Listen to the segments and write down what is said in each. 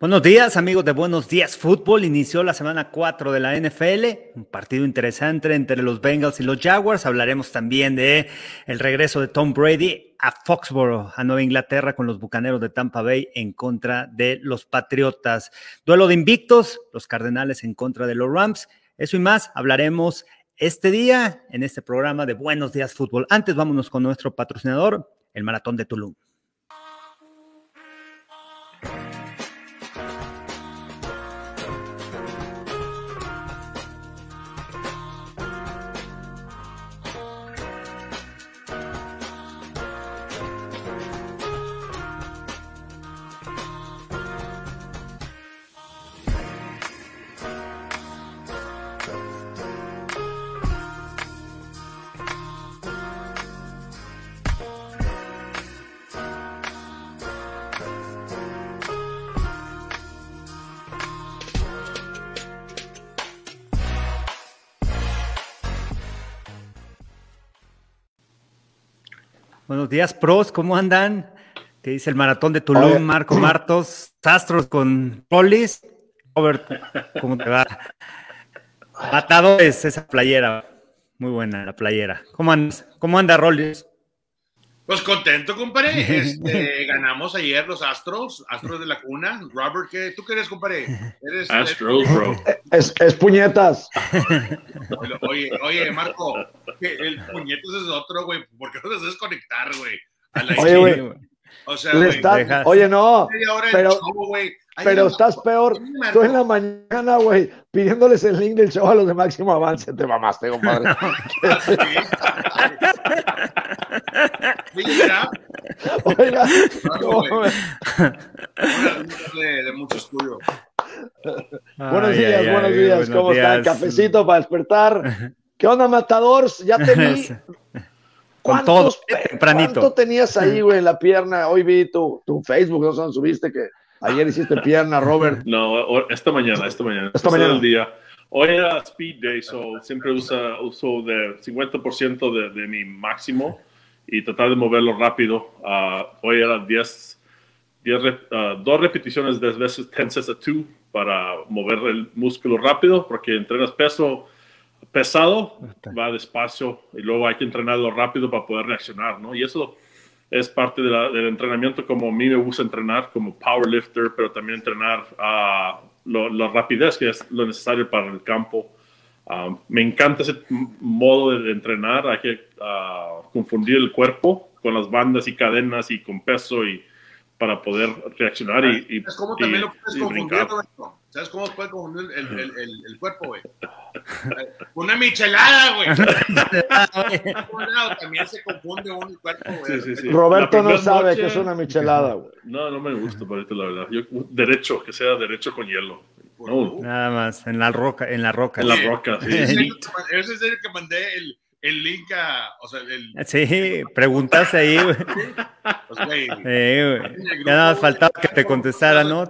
Buenos días, amigos de Buenos Días Fútbol. Inició la semana 4 de la NFL, un partido interesante entre los Bengals y los Jaguars. Hablaremos también de el regreso de Tom Brady a Foxborough, a Nueva Inglaterra, con los Bucaneros de Tampa Bay en contra de los Patriotas. Duelo de invictos, los Cardenales en contra de los Rams. Eso y más hablaremos este día en este programa de Buenos Días Fútbol. Antes vámonos con nuestro patrocinador, el Maratón de Tulum. Buenos días, pros, ¿cómo andan? ¿Qué dice el maratón de Tulum, Marco Martos, Astros con Polis. Robert, ¿cómo te va? es esa playera. Muy buena la playera. ¿Cómo, andas? ¿Cómo anda Rollis? Pues contento, compadre. Este, ganamos ayer los Astros, Astros de la cuna. Robert, ¿qué, ¿tú qué eres, compadre? ¿Eres, Astros, bro. Es, es puñetas. Oye, oye, Marco, el puñetas es otro, güey. ¿Por qué no te haces conectar, güey? Oye, güey. O sea, güey. Oye, no. Pero, pero estás peor. Tú en la mañana, güey, pidiéndoles el link del show a los de Máximo Avance. Te mamaste, compadre. Oiga. de, de mucho estudio. buenos días, buenos días. ¿Cómo están? Cafecito para despertar. ¿Qué onda, Matadores? Ya te vi. ¿Cuántos, ¿Cuánto tenías ahí, güey, en la pierna? Hoy vi tu, tu Facebook, no sé subiste que Ayer hiciste pierna, Robert. No, esta mañana, esta mañana. Esta mañana. El día. Hoy era Speed Day, so siempre usa, uso de 50% de, de, mi máximo y tratar de moverlo rápido. Uh, hoy era 10, 10 uh, dos repeticiones de veces 10 sets a 2 para mover el músculo rápido, porque entrenas peso pesado, va despacio y luego hay que entrenarlo rápido para poder reaccionar, ¿no? Y eso es parte del entrenamiento como a mí me gusta entrenar como powerlifter, pero también entrenar a la rapidez que es lo necesario para el campo. Ah, me encanta ese modo de, entrenar, hay que ah, confundir el cuerpo con las bandas y cadenas y con peso y para poder reaccionar y, y, también lo puedes confundir, ¿Sabes cómo puede confundir el, el, el, el cuerpo, güey? Una michelada, güey. también se confunde un cuerpo, güey. Sí, sí, sí. Roberto no sabe que es una michelada, güey. No, no me gusta, parece la verdad. Yo, derecho, que sea derecho con hielo. No. Nada más, en la roca, en la roca. En la roca, sí. Ese es el que mandé el, el link a, o sea, el... Sí, preguntaste ahí, güey. Pues, güey. Sí, güey. Ya nada faltaba que te contestara, ¿no?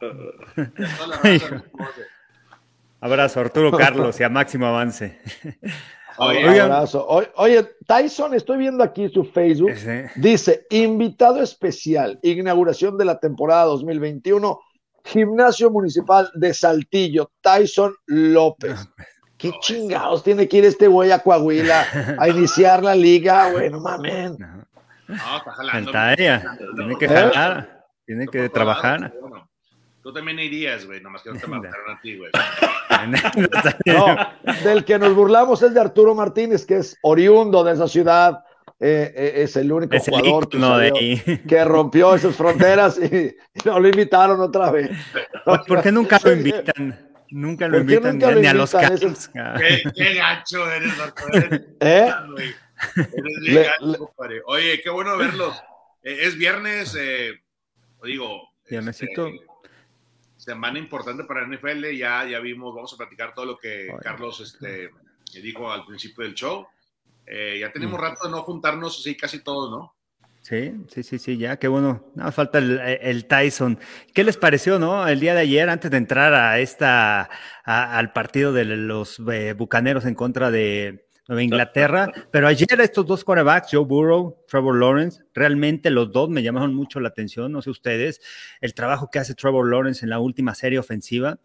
Abrazo Arturo Carlos y a máximo avance. Oye, abrazo. Oye, Tyson, estoy viendo aquí su Facebook. Dice: invitado especial, inauguración de la temporada 2021, Gimnasio Municipal de Saltillo, Tyson López. ¿Qué chingados tiene que ir este güey a Coahuila a iniciar la liga, güey? No mames. No, está jalando. Tiene que jalar, tiene que trabajar. Tú también irías, güey, nomás que no te mataron a ti, güey. no, del que nos burlamos es de Arturo Martínez, que es oriundo de esa ciudad. Eh, eh, es el único jugador que, rompió esas fronteras y, no lo invitaron otra vez. ¿Por qué nunca lo invitan? Nunca lo invitan ni, a los Cats. ¿Qué, qué, gacho eres, Arturo. ¿Eh? Eres gacho, Oye, qué bueno verlos. Eh, es viernes, eh, digo. Viernesito. Este, semana importante para la NFL, ya, ya vimos, vamos a platicar todo lo que Carlos este, dijo al principio del show. Eh, ya tenemos mm. rato de no juntarnos así casi todos, ¿no? Sí, sí, sí, sí, ya, qué bueno. Nada falta el, Tyson. ¿Qué les pareció, no? El día de ayer, antes de entrar a esta, al partido de los eh, bucaneros en contra de, Nueva Inglaterra. Pero ayer estos dos quarterbacks, Joe Burrow, Trevor Lawrence, realmente los dos me llamaron mucho la atención, no sé ustedes, el trabajo que hace Trevor Lawrence en la última serie ofensiva.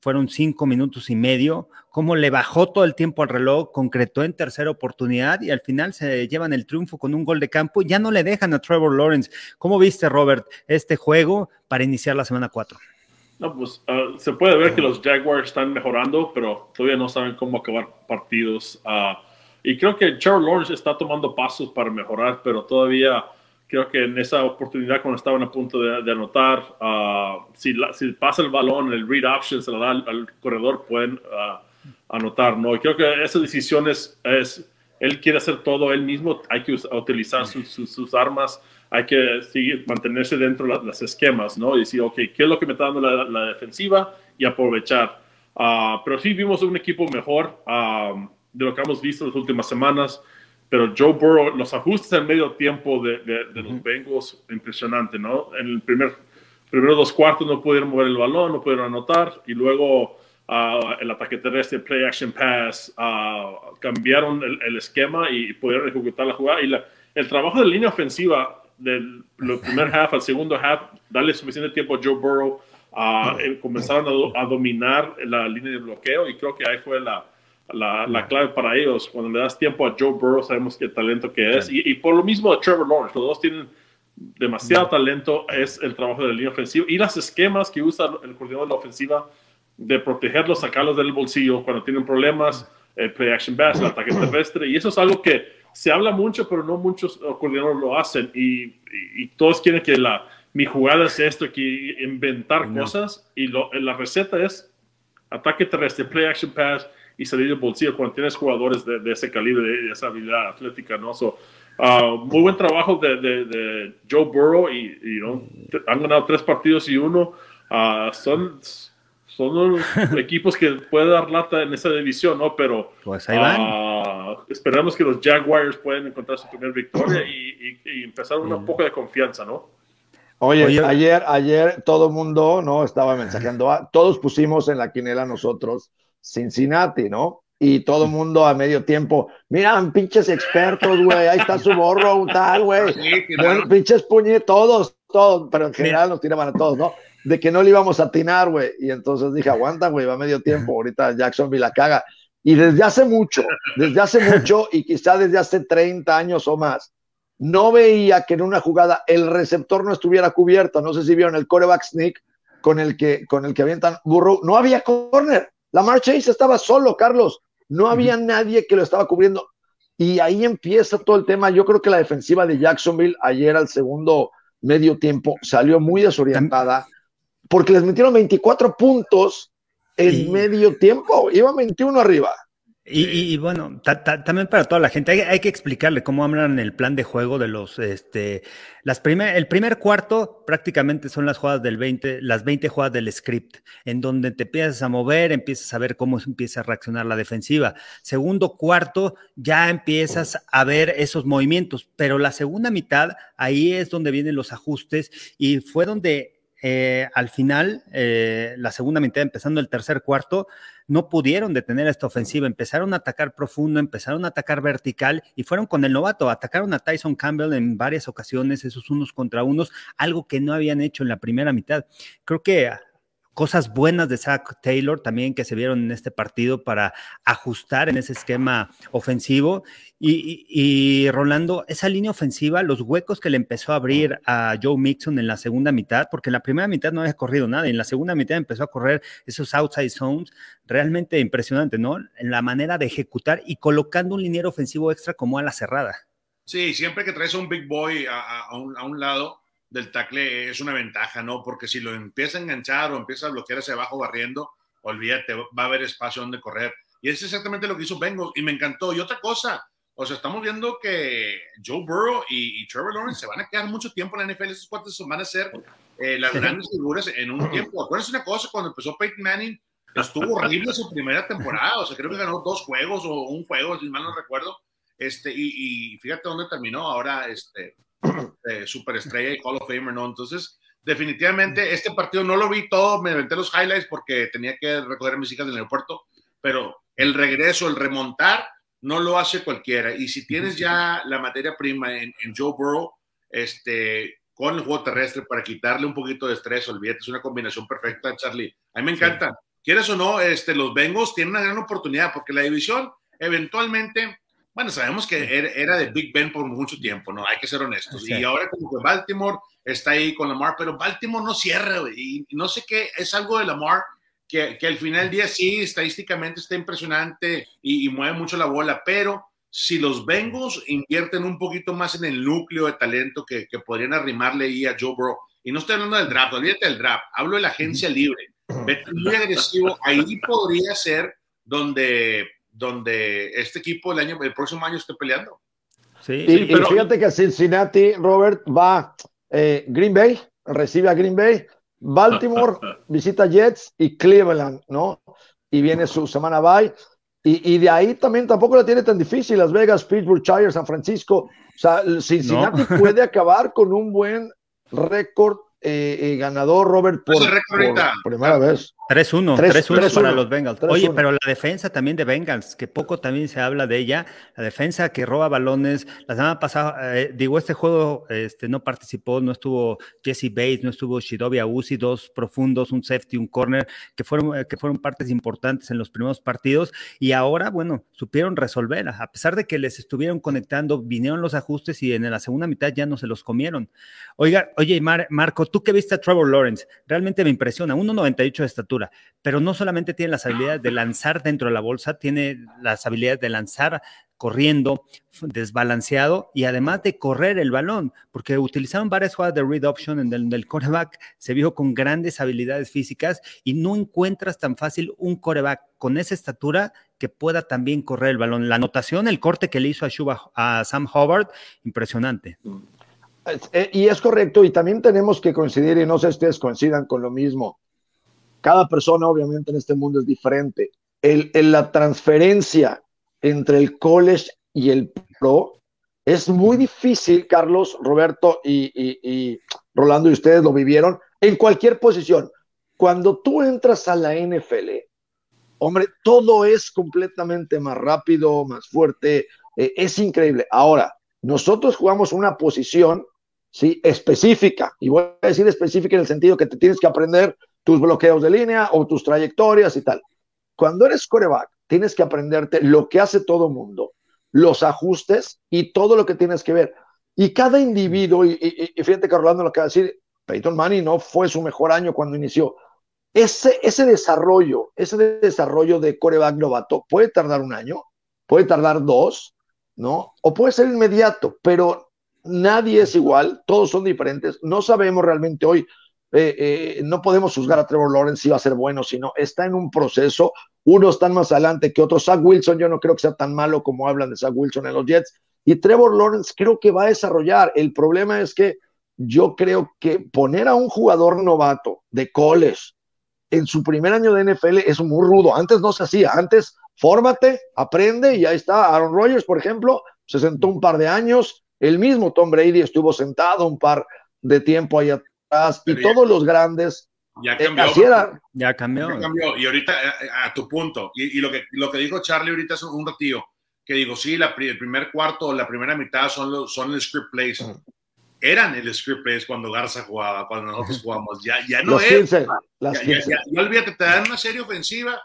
Fueron cinco minutos y medio, cómo le bajó todo el tiempo al reloj, concretó en tercera oportunidad y al final se llevan el triunfo con un gol de campo. Ya no le dejan a Trevor Lawrence. ¿Cómo viste, Robert, este juego para iniciar la semana 4? No, pues ah, se puede ver que los Jaguars están mejorando, pero todavía no saben cómo acabar partidos. Uh, y creo que Trevor Lawrence está tomando pasos para mejorar, pero todavía creo que en esa oportunidad cuando estaban a punto de, anotar, uh, si, si, pasa el balón, el read option se lo da al, corredor, pueden anotar, ¿no? Y creo que esa decisión es, él quiere hacer todo él mismo, hay que utilizar sus, sus armas hay que seguir, mantenerse dentro de los esquemas, ¿no? Y decir, ok, ¿qué es lo que me está dando la, defensiva? Y aprovechar. Ah, pero sí vimos un equipo mejor de lo que hemos visto en las últimas semanas. Pero Joe Burrow, los ajustes en medio tiempo de, de, los Bengals, impresionante, ¿no? En el primer, primero dos cuartos no pudieron mover el balón, no pudieron anotar. Y luego uh, el ataque terrestre, play action pass, cambiaron el, el, esquema y pudieron ejecutar la jugada. Y la, el trabajo de línea ofensiva del primer half al segundo half, darle suficiente tiempo a Joe Burrow, a eh, comenzaron a, dominar la línea de bloqueo y creo que ahí fue la, la, clave para ellos. Cuando le das tiempo a Joe Burrow, sabemos qué talento que es. Y, por lo mismo a Trevor Lawrence, los dos tienen demasiado talento, es el trabajo de la línea ofensiva. Y las esquemas que usa el coordinador de la ofensiva de protegerlos, sacarlos del bolsillo cuando tienen problemas, el play action pass, el ataque terrestre. Y eso es algo que se habla mucho, pero no muchos coordinadores lo hacen. Y, todos quieren que la, mi jugada es esto, que inventar cosas. Y lo, la receta es ataque terrestre, play action pass y salir del bolsillo cuando tienes jugadores de, ese calibre, de, esa habilidad atlética, ¿no? So, uh, muy buen trabajo de, de Joe Burrow y, han ganado tres partidos y uno. Uh, son son los equipos que pueden dar lata en esa división, ¿no? Pero pues ahí van. Ah, esperamos que los Jaguars puedan encontrar su primera victoria y, empezar una poco de confianza, ¿no? Oye, ayer, ayer todo el mundo, ¿no? Estaba mensajeando, todos pusimos en la quinela nosotros Cincinnati, ¿no? Y todo el mundo a medio tiempo, miran, pinches expertos, güey, ahí está su borro, tal, güey. pinches puñe, todos, todos, pero en general nos tiraban a todos, ¿no? de que no le íbamos a atinar, güey. Y entonces dije, aguanta, güey, va medio tiempo, ahorita Jacksonville la caga. Y desde hace mucho, desde hace mucho y quizá desde hace 30 años o más, no veía que en una jugada el receptor no estuviera cubierto. No sé si vieron el coreback sneak con el que, con el que avientan burro. No había corner. La Chase estaba solo, Carlos. No había nadie que lo estaba cubriendo. Y ahí empieza todo el tema. Yo creo que la defensiva de Jacksonville ayer al segundo medio tiempo salió muy desorientada porque les metieron 24 puntos en medio tiempo, iba 21 arriba. Y, bueno, también para toda la gente, hay, que explicarle cómo hablan el plan de juego de los, este, las primer, el primer cuarto prácticamente son las jugadas del 20, las 20 jugadas del script, en donde te empiezas a mover, empiezas a ver cómo empieza a reaccionar la defensiva. Segundo cuarto, ya empiezas a ver esos movimientos, pero la segunda mitad, ahí es donde vienen los ajustes y fue donde eh, al final, eh, la segunda mitad, empezando el tercer cuarto, no pudieron detener esta ofensiva, empezaron a atacar profundo, empezaron a atacar vertical y fueron con el novato, atacaron a Tyson Campbell en varias ocasiones, esos unos contra unos, algo que no habían hecho en la primera mitad. Creo que cosas buenas de Zach Taylor también que se vieron en este partido para ajustar en ese esquema ofensivo. Y, Rolando, esa línea ofensiva, los huecos que le empezó a abrir a Joe Mixon en la segunda mitad, porque en la primera mitad no había corrido nada, y en la segunda mitad empezó a correr esos outside zones, realmente impresionante, ¿no? En la manera de ejecutar y colocando un liniero ofensivo extra como a la cerrada. Sí, siempre que traes a un big boy a, un, a un lado, del tackle es una ventaja, ¿no? Porque si lo empieza a enganchar o empieza a bloquear hacia abajo barriendo, olvídate, va a haber espacio donde correr. Y es exactamente lo que hizo Bengal y me encantó. Y otra cosa, o sea, estamos viendo que Joe Burrow y, Trevor Lawrence se van a quedar mucho tiempo en la NFL. Esos cuatro van a ser eh, las grandes figuras en un tiempo. Acuérdense una cosa, cuando empezó Peyton Manning, estuvo horrible su primera temporada. O sea, creo que ganó dos juegos o un juego, si mal no recuerdo. Este, y, y fíjate dónde terminó ahora este, eh, superestrella y Hall of Famer, ¿no? Entonces, definitivamente, este partido no lo vi todo, me inventé los highlights porque tenía que recoger a mis hijas del aeropuerto, pero el regreso, el remontar, no lo hace cualquiera. Y si tienes ya la materia prima en, Joe Burrow, este, con el juego terrestre para quitarle un poquito de estrés, olvídate, es una combinación perfecta, Charlie. A mí me encanta. Quieres o no, este, los Bengals tienen una gran oportunidad porque la división eventualmente, bueno, sabemos que era, de Big Ben por mucho tiempo, ¿no? Hay que ser honestos. Y ahora como que Baltimore está ahí con Lamar, pero Baltimore no cierra, y no sé qué, es algo de Lamar que, que al final del día sí, estadísticamente está impresionante y, mueve mucho la bola, pero si los Bengals invierten un poquito más en el núcleo de talento que, que podrían arrimarle ahí a Joe Burrow, y no estoy hablando del draft, olvídate del draft, hablo de la agencia libre, muy agresivo, ahí podría ser donde, donde este equipo el, año, el próximo año esté peleando. Sí, y, pero... fíjate que Cincinnati, Robert, va eh, Green Bay, recibe a Green Bay, Baltimore visita Jets y Cleveland, ¿no? Y viene su semana bye. Y, y, de ahí también tampoco la tiene tan difícil. Las Vegas, Pittsburgh, Chargers, San Francisco. O sea, Cincinnati puede acabar con un buen récord eh, eh, ganador, Robert, por, primera vez. 3-1, 3-1 para los Bengals. Oye, pero la defensa también de Bengals, que poco también se habla de ella, la defensa que roba balones, la semana pasada, eh, digo, este juego este, no participó, no estuvo Jesse Bates, no estuvo Shidobi Uzi, dos profundos, un safety, un corner, que fueron, que fueron partes importantes en los primeros partidos, y ahora, bueno, supieron resolver, a pesar de que les estuvieron conectando, vinieron los ajustes y en la segunda mitad ya no se los comieron. Oiga, oye, Marco, tú que viste a Trevor Lawrence, realmente me impresiona, 1.98 de estatura, pero no solamente tiene las habilidades de lanzar dentro de la bolsa, tiene las habilidades de lanzar corriendo, desbalanceado y además de correr el balón, porque utilizaron varias jugadas de read option en el, el coreback, se vio con grandes habilidades físicas y no encuentras tan fácil un coreback con esa estatura que pueda también correr el balón. La anotación, el corte que le hizo a, a Sam Howard, impresionante. Y es correcto, y también tenemos que coincidir, y no sé si ustedes coincidan con lo mismo, cada persona obviamente en este mundo es diferente. El, la transferencia entre el college y el pro es muy difícil, Carlos, Roberto y, Rolando, y ustedes lo vivieron, en cualquier posición. Cuando tú entras a la NFL, hombre, todo es completamente más rápido, más fuerte, eh, es increíble. Ahora, nosotros jugamos una posición, ¿sí? Específica, y voy a decir específica en el sentido que te tienes que aprender tus bloqueos de línea o tus trayectorias y tal. Cuando eres coreback, tienes que aprenderte lo que hace todo mundo, los ajustes y todo lo que tienes que ver. Y cada individuo, y, fíjate que Rolando lo que va a decir, Peyton Manning no fue su mejor año cuando inició. Ese, ese desarrollo, ese desarrollo de coreback novato puede tardar un año, puede tardar dos, ¿no? O puede ser inmediato, pero nadie es igual, todos son diferentes. No sabemos realmente hoy eh, eh, no podemos juzgar a Trevor Lawrence si va a ser bueno, sino está en un proceso. Unos están más adelante que otros. Zach Wilson, yo no creo que sea tan malo como hablan de Zach Wilson en los Jets. Y Trevor Lawrence creo que va a desarrollar. El problema es que yo creo que poner a un jugador novato de college en su primer año de NFL es muy rudo. Antes no se hacía. Antes, fórmate, aprende y ahí está. Aaron Rodgers, por ejemplo, se sentó un par de años. El mismo Tom Brady estuvo sentado un par de tiempo ahí y todos los grandes. Ya eh, cambió. ya cambió. Y ahorita, eh, a, tu punto, y, lo, que, lo que dijo Charlie ahorita es un ratillo, que digo, sí, la, el primer cuarto o la primera mitad son, los, son el script plays. Eran el script plays cuando Garza jugaba, cuando nosotros jugamos. Ya, ya no es. las ya, ya, olvídate, te dan una serie ofensiva.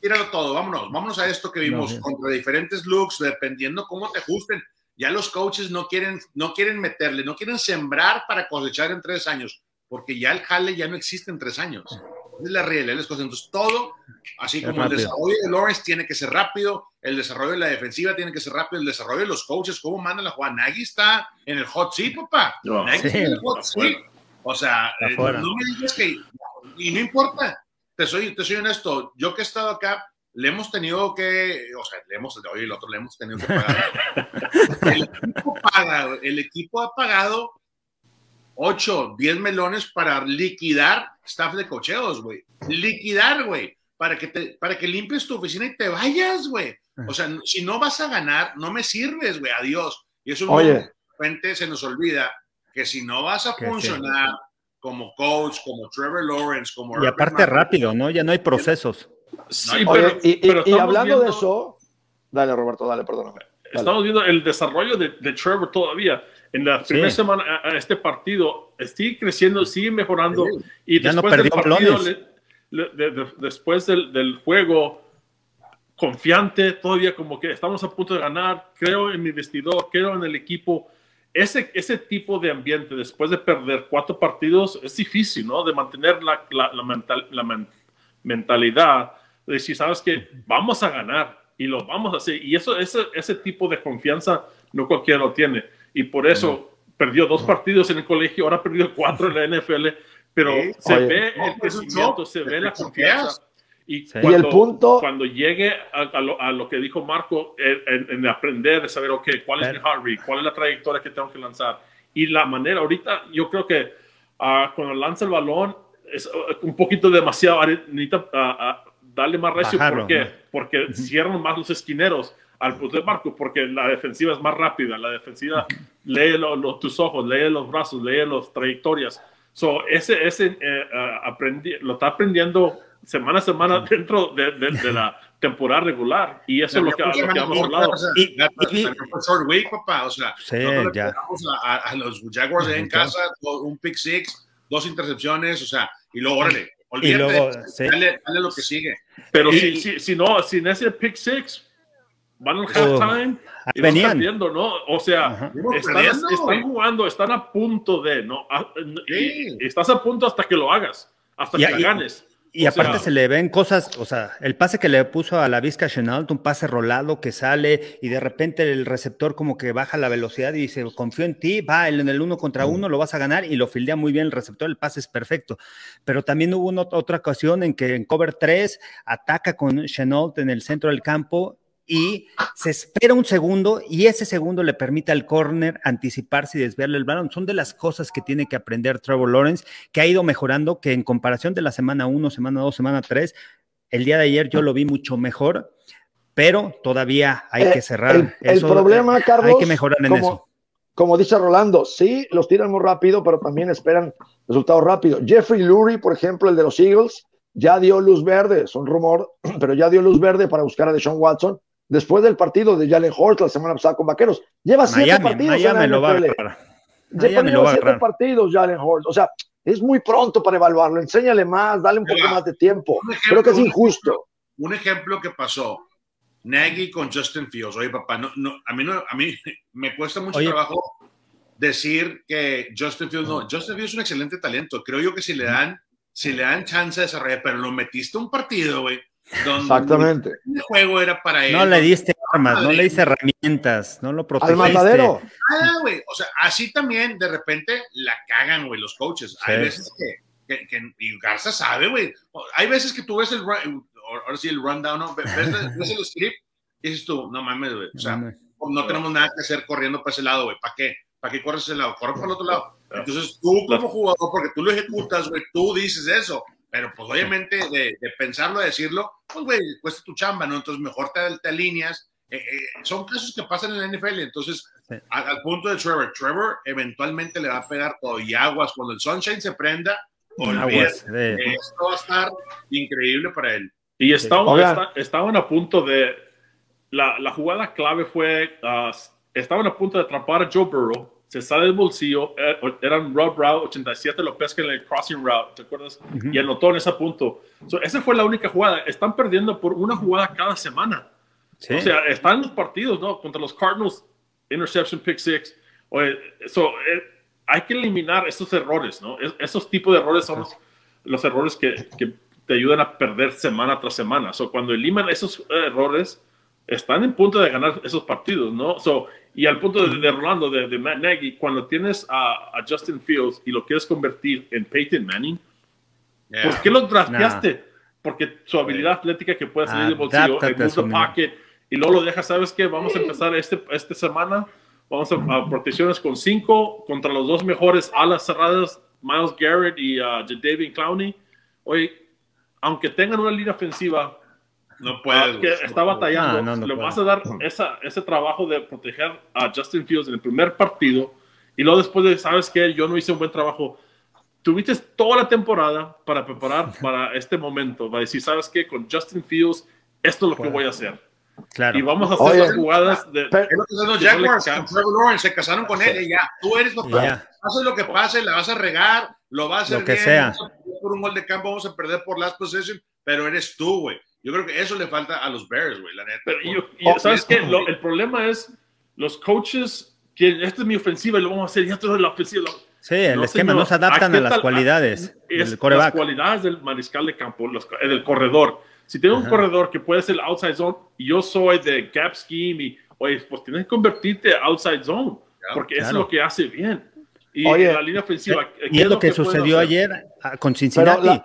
Tíralo todo, vámonos, vámonos a esto que vimos contra diferentes looks, dependiendo cómo te ajusten ya los coaches no quieren, no quieren meterle, no quieren sembrar para cosechar en tres años, porque ya el jale ya no existe en tres años. Es la realidad las cosas. Entonces, todo, así como el desarrollo de Lawrence tiene que ser rápido, el desarrollo de la defensiva tiene que ser rápido, el desarrollo de los coaches, cómo mandan la jugada. Nagy está en el hot seat, papá. Nagy está en el hot seat. O sea, eh, no me digas que. Y no importa. Te soy, te soy honesto. Yo que he estado acá, le hemos tenido que, o sea, le hemos, oye, el otro le hemos tenido que pagar. el, equipo paga, el equipo ha pagado 8, 10 melones para liquidar staff de cocheos, güey. Liquidar, güey, para que te, para que limpies tu oficina y te vayas, güey. O sea, si no vas a ganar, no me sirves, güey, adiós. Y eso de repente se nos olvida que si no vas a funcionar como coach, como Trevor Lawrence, como... Y aparte rápido, ¿no? Ya no hay procesos y, hablando de eso, Dale, Roberto, dale, perdóname. Estamos viendo el desarrollo de, Trevor todavía. En la primera semana a, este partido sigue creciendo, sigue mejorando. Y después del partido, después del, del, juego, confiante, todavía como que estamos a punto de ganar, creo en mi vestidor, creo en el equipo. Ese, ese tipo de ambiente, después de perder cuatro partidos, es difícil, ¿no? De mantener la, la, la, mental, la mentalidad de decir, sabes que vamos a ganar y lo vamos a hacer. Y eso, ese, ese tipo de confianza no cualquiera lo tiene. Y por eso perdió dos partidos en el colegio, ahora ha perdido cuatro en la NFL, pero se ve el crecimiento, se ve la confianza. Y, cuando, el punto... cuando llegue a, lo, que dijo Marco, en, aprender, de saber, ok, cuál es mi heart cuál es la trayectoria que tengo que lanzar. Y la manera, ahorita yo creo que uh, cuando lanza el balón es uh, un poquito demasiado, necesita uh, darle más recio. ¿Por qué? Porque cierran más los esquineros al punto de Marco, porque la defensiva es más rápida, la defensiva lee tus ojos, lee los brazos, lee las trayectorias. So, ese, ese eh, aprendi lo está aprendiendo semana a semana dentro de, de, la temporada regular. Y eso es lo que, lo que hemos hablado. Y, short week, papá. O sea, sí, ya. A, a, los Jaguars en casa, un pick six, dos intercepciones, o sea, y luego, órale, olvídate, y luego, dale, dale, lo que sigue. Pero si, si, si, no, sin ese pick six, van al halftime y venían. van perdiendo, ¿no? O sea, están, están, jugando, están a punto de, ¿no? Y, estás a punto hasta que lo hagas, hasta que ganes. Y aparte se le ven cosas, o sea, el pase que le puso a la Vizca Chenault, un pase rolado que sale y de repente el receptor como que baja la velocidad y dice, confío en ti, va en el uno contra uno, lo vas a ganar y lo fildea muy bien el receptor, el pase es perfecto. Pero también hubo una, otra ocasión en que en cover 3 ataca con Chenault en el centro del campo y se espera un segundo y ese segundo le permite al corner anticiparse y desviarle el balón. Son de las cosas que tiene que aprender Trevor Lawrence, que ha ido mejorando, que en comparación de la semana 1, semana 2, semana 3, el día de ayer yo lo vi mucho mejor, pero todavía hay que eh, cerrar. El, problema, eh, Carlos, hay que mejorar en eso. Como dice Rolando, sí, los tiran muy rápido, pero también esperan resultados rápidos. Jeffrey Lurie, por ejemplo, el de los Eagles, ya dio luz verde, es un rumor, pero ya dio luz verde para buscar a Deshaun Watson después del partido de Jalen Horst la semana pasada con Vaqueros. Lleva siete partidos Miami lo va a Lleva siete partidos Jalen Horst. O sea, es muy pronto para evaluarlo. Enséñale más, dale un poco más de tiempo. Creo que es injusto. Un ejemplo que pasó. Nagy con Justin Fields. Oye, papá, no, no, a, mí no, a mí me cuesta mucho trabajo decir que Justin Fields no. Justin Fields es un excelente talento. Creo yo que si le dan, si le dan chance de desarrollar, pero lo metiste un partido, güey Exactamente. El juego era para él. No le diste armas, no le diste herramientas, no lo protegiste. Al matadero. Ah, güey. O sea, así también de repente la cagan, güey, los coaches. Hay veces que, que, y Garza sabe, güey. Hay veces que tú ves el, ahora sí, el rundown, ¿no? ves, ves, el script y dices tú, no mames, güey. O sea, no, tenemos nada que hacer corriendo para ese lado, güey. ¿Para qué? ¿Para qué corres ese lado? Corre para el otro lado. Entonces tú como jugador, porque tú lo ejecutas, güey, tú dices eso. Pero pues obviamente de, de pensarlo, de decirlo, pues güey, cuesta tu chamba, ¿no? Entonces mejor te, te alineas. Eh, eh, son casos que pasan en la NFL, entonces al, punto de Trevor, Trevor eventualmente le va a pegar todo y aguas cuando el Sunshine se prenda, olvídate, esto va a estar increíble para él. Y estaban, estaban a punto de, la, la jugada clave fue, uh, estaban a punto de atrapar a Joe Burrow se sale del bolsillo, eh, eran rub route, 87 lo pesca en el crossing route, ¿te acuerdas? Y anotó en ese punto. esa fue la única jugada. Están perdiendo por una jugada cada semana. O sea, están los partidos, ¿no? Contra los Cardinals, interception, pick six. Oye, eso, eh, hay que eliminar esos errores, ¿no? esos tipos de errores son los, errores que, que, te ayudan a perder semana tras semana. So, cuando eliminan esos errores, están en punto de ganar esos partidos, ¿no? So, y al punto de, de Rolando, de, de, Matt Nagy, cuando tienes a, a, Justin Fields y lo quieres convertir en Peyton Manning, ¿por qué lo drafteaste? Porque su habilidad atlética que puede salir del bolsillo, el the pocket, y luego lo dejas, ¿sabes qué? Vamos a empezar este, esta semana, vamos a, protecciones con cinco contra los dos mejores alas cerradas, Miles Garrett y uh, David Clowney. Oye, aunque tengan una línea ofensiva no puedes. que está batallando. Ah, le vas a dar esa, ese trabajo de proteger a Justin Fields en el primer partido y luego después de, ¿sabes qué? Yo no hice un buen trabajo. Tuviste toda la temporada para preparar para este momento, para decir, ¿sabes qué? Con Justin Fields, esto es lo que voy a hacer. Claro. Y vamos a hacer las jugadas de. Pero, los Jaguars, Trevor Lawrence, se casaron con él y ya. Tú eres lo que haces lo que pase, la vas a regar, lo vas a hacer lo que sea. por un gol de campo, vamos a perder por last possession, pero eres tú, güey. Yo creo que eso le falta a los Bears, güey, la neta. Pero yo, ¿sabes qué? el problema es los coaches que esta es mi ofensiva y lo vamos a hacer, ya todo es la ofensiva. Sí, el esquema no se adaptan a las cualidades. Es, las cualidades del mariscal de campo, los, del corredor si tengo un corredor que puede ser outside zone y yo soy de gap scheme y, oye, pues tienes que convertirte outside zone, porque eso es lo que hace bien. Y la línea ofensiva. Y es lo que, sucedió ayer ah, con Cincinnati.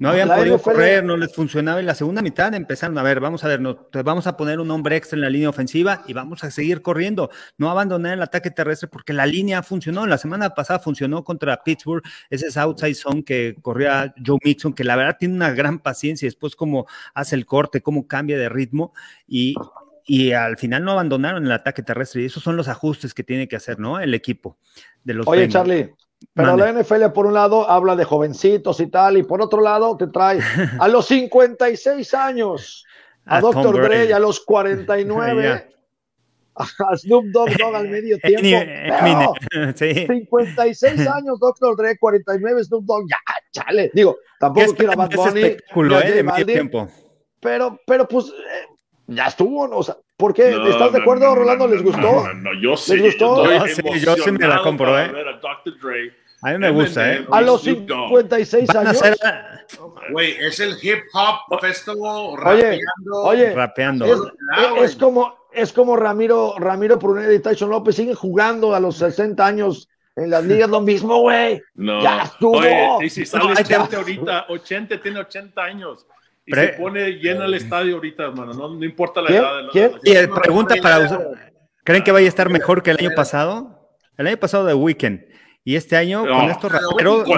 No habían podido correr, no les funcionaba. En la segunda mitad empezaron a ver, vamos a ver, vamos a poner un hombre extra en la línea ofensiva y vamos a seguir corriendo. No abandonar el ataque terrestre porque la línea funcionó. La semana pasada funcionó contra Pittsburgh, ese es outside zone que corría Joe Mixon, que la verdad tiene una gran paciencia. Después, cómo hace el corte, cómo cambia de ritmo y, y al final no abandonaron el ataque terrestre. Y esos son los ajustes que tiene que hacer, ¿no? El equipo de los. Oye, Charlie. Pero la NFL, por un lado, habla de jovencitos y tal, y por otro lado, te trae a los 56 años a, Dr. Dre a los 49 a Snoop Dogg, Dogg al medio tiempo. 56 años Dr. Dre, 49 Snoop Dogg, ya, chale. Digo, tampoco quiero a Bad Bunny. Eh, pero, pero pues eh, ya estuvo, ¿no? o sea, ¿por qué? ¿Estás de acuerdo, Rolando? ¿Les gustó? No, yo sí. ¿Les gustó? Yo, sí, yo sí me la compro, ¿eh? A mí me gusta, ¿eh? A los 56 años. Güey, es el hip hop festival rapeando. Oye, rapeando. Es, como, es como Ramiro, Ramiro Pruneda y Tyson López siguen jugando a los 60 años en las ligas lo mismo, güey. No. Ya estuvo. Oye, y si sale 80 ahorita, 80, tiene 80 años. Y se pone lleno el estadio ahorita, hermano. No, no importa la edad. De ¿Quién? Y pregunta para usar. ¿Creen que vaya a estar mejor que el año pasado? El año pasado de Weekend. Y este año, con estos raperos,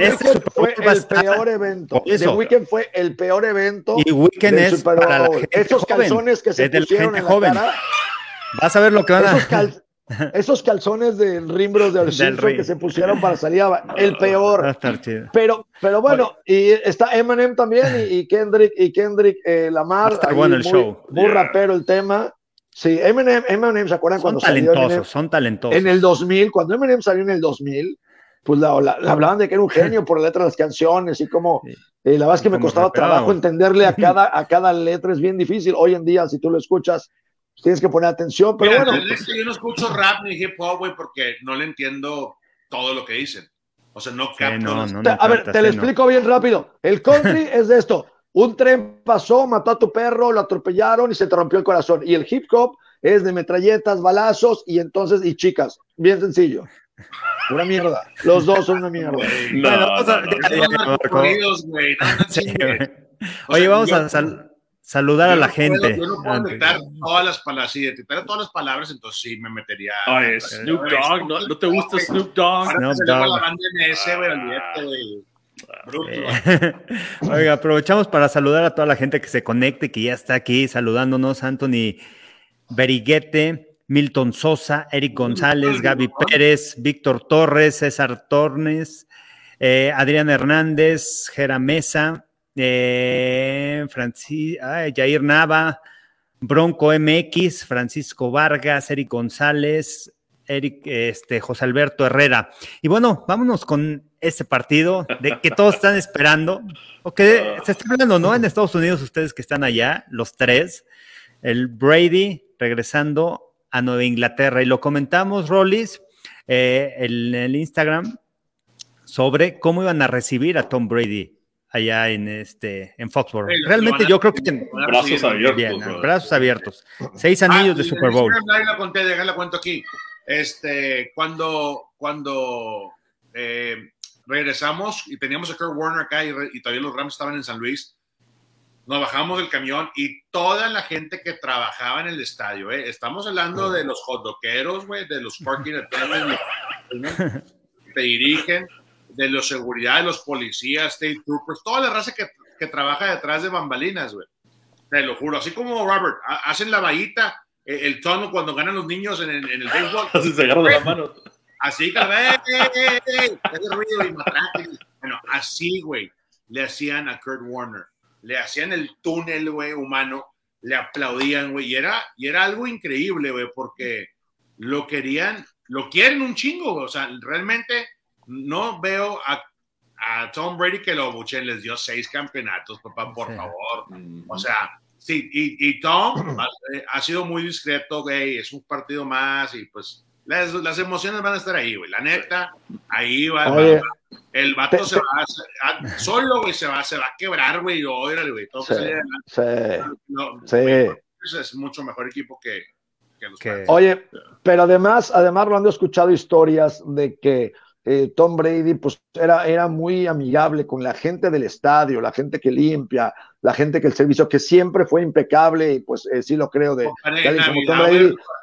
este fue el peor evento. The Weekend fue el peor evento. Y Weekend es para la gente Esos calzones que se pusieron en la joven. cara. Vas a ver lo que van a... Esos, esos calzones de rimbros de Simpson que se pusieron para salir el peor. Pero, pero bueno, y está Eminem también y, Kendrick y Kendrick eh, Lamar. Está bueno el show. Muy rapero el tema. Sí, Eminem, Eminem, ¿se acuerdan cuando salió? Eminem? Son talentosos. En el 2000, cuando Eminem salió en el 2000, pues la, hablaban de que era un genio por la letra de las canciones y como eh, la verdad es que me costaba trabajo entenderle a cada, a cada letra, es bien difícil. Hoy en día, si tú lo escuchas, tienes que poner atención, pero bueno. yo no escucho rap ni hip hop, güey, porque no le entiendo todo lo que dicen. O sea, no capto. a ver, te lo explico bien rápido. El country es de esto. Un tren pasó, mató a tu perro, lo atropellaron y se te rompió el corazón. Y el hip hop es de metralletas, balazos y entonces, y chicas. Bien sencillo. Una mierda. Los dos son una mierda. Oye, vamos a saludar a la gente. yo no puedo meter todas las palabras, si detectara todas las palabras, entonces sí me metería. Ay, Snoop Dogg, ¿no, ¿no te gusta Snoop Dogg? Snoop Dogg. la banda MS, güey, olvídate, güey. Eh, oiga, aprovechamos para saludar a toda la gente que se conecte, que ya está aquí saludándonos, Anthony Beriguete, Milton Sosa, Eric González, Gaby Pérez, Víctor Torres, César Tornes, eh, Adrián Hernández, Jera Mesa, eh, Jair Nava, Bronco MX, Francisco Vargas, Eric González, Eric, este, José Alberto Herrera. Y bueno, vámonos con este partido de que todos están esperando, o que se está hablando, ¿no? En Estados Unidos, ustedes que están allá, los tres, el Brady regresando a Nueva Inglaterra. Y lo comentamos, Rollis, eh, en el Instagram, sobre cómo iban a recibir a Tom Brady allá en este en Foxborough. Realmente yo creo que brazos abiertos, brazos abiertos. Seis anillos ah, de Super Bowl. La conté, déjala cuento aquí. Este, cuando cuando eh, regresamos y teníamos a Kurt Warner acá y, todavía los Rams estaban en San Luis. Nos bajamos del camión y toda la gente que trabajaba en el estadio, ¿eh? estamos hablando de los hotdoqueros, güey, de los parking attendants, te dirigen, de los seguridad, de los policías, state troopers, toda la raza que, que trabaja detrás de bambalinas, güey. Te lo juro, así como Robert, hacen la vallita, eh, el tono cuando ganan los niños en, en el béisbol. Así se agarran las manos. Así ¡eh, ruido y Bueno, así, güey, le hacían a Kurt Warner. Le hacían el túnel, güey, humano. le aplaudían, güey, y era, y era algo increíble, güey, porque lo querían, lo quieren un chingo, güey. o sea, realmente no veo a, a Tom Brady que lo buchen, les dio seis campeonatos, papá, por favor. O sea, sí, y, y Tom ha, sido muy discreto, güey, es un partido más y pues las, las emociones van a estar ahí, güey. La neta, ahí va. el vato se va, solo, güey, se va, se va a quebrar, güey, órale, güey. Todo sí, sí. es mucho mejor equipo que, que los Oye, pero además, además, Rolando, he escuchado historias de que eh, Tom Brady pues era, era muy amigable con la gente del estadio, la gente que limpia, la gente que el servicio, que siempre fue impecable, y pues eh, sí lo creo de,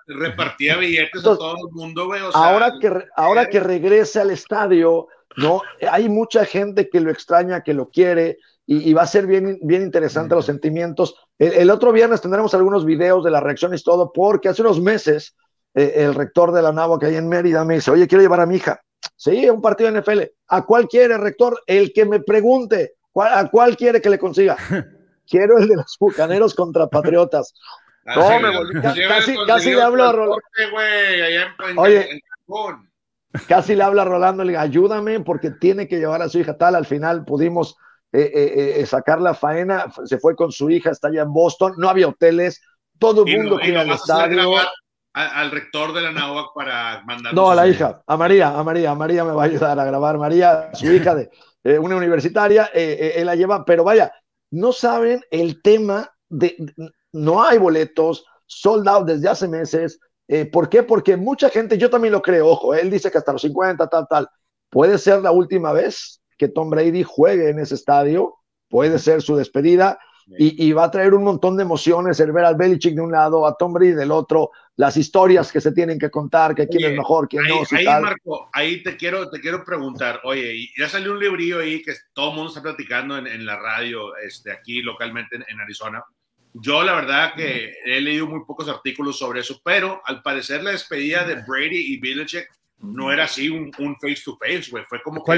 repartía billetes a todo el mundo, güey. ahora que, ahora que regrese al estadio, ¿no? Hay mucha gente que lo extraña, que lo quiere, y, va a ser bien, bien interesante los sentimientos. El, otro viernes tendremos algunos videos de las reacciones y todo, porque hace unos meses eh, el rector de la NAVO que hay en Mérida me dice, oye, quiero llevar a mi hija. Sí, un partido de NFL. ¿A cuál quiere, rector? El que me pregunte. ¿A cuál quiere que le consiga? Quiero el de los bucaneros contra Patriotas. No, me volví, casi, casi le hablo a Rolando. Oye, casi le habla a Rolando, le digo, ayúdame porque tiene que llevar a su hija tal. Al final pudimos eh, eh, eh, sacar la faena, se fue con su hija, está allá en Boston, no había hoteles, todo el mundo que iba al estadio al rector de la NAUAC para mandar. No, a la hija, a María, a María, a María me va a ayudar a grabar. María, su hija de eh, una universitaria, eh, eh, él la lleva, pero vaya, no saben el tema de, no hay boletos, sold out desde hace meses. ¿Por qué? Porque mucha gente, yo también lo creo, ojo, él dice que hasta los 50, tal, tal. Puede ser la última vez que Tom Brady juegue en ese estadio, puede ser su despedida y, va a traer un montón de emociones el ver al Belichick de un lado, a Tom Brady del otro, las historias que se tienen que contar, que quién es mejor, quién no. ahí, Marco, ahí te quiero, te quiero preguntar, oye, ya salió un librillo ahí que todo el mundo está platicando en, la radio, este, aquí localmente en, Arizona. Yo la verdad que he leído muy pocos artículos sobre eso, pero al parecer la despedida de Brady y Belichick no era así un, face to face, güey, fue como que...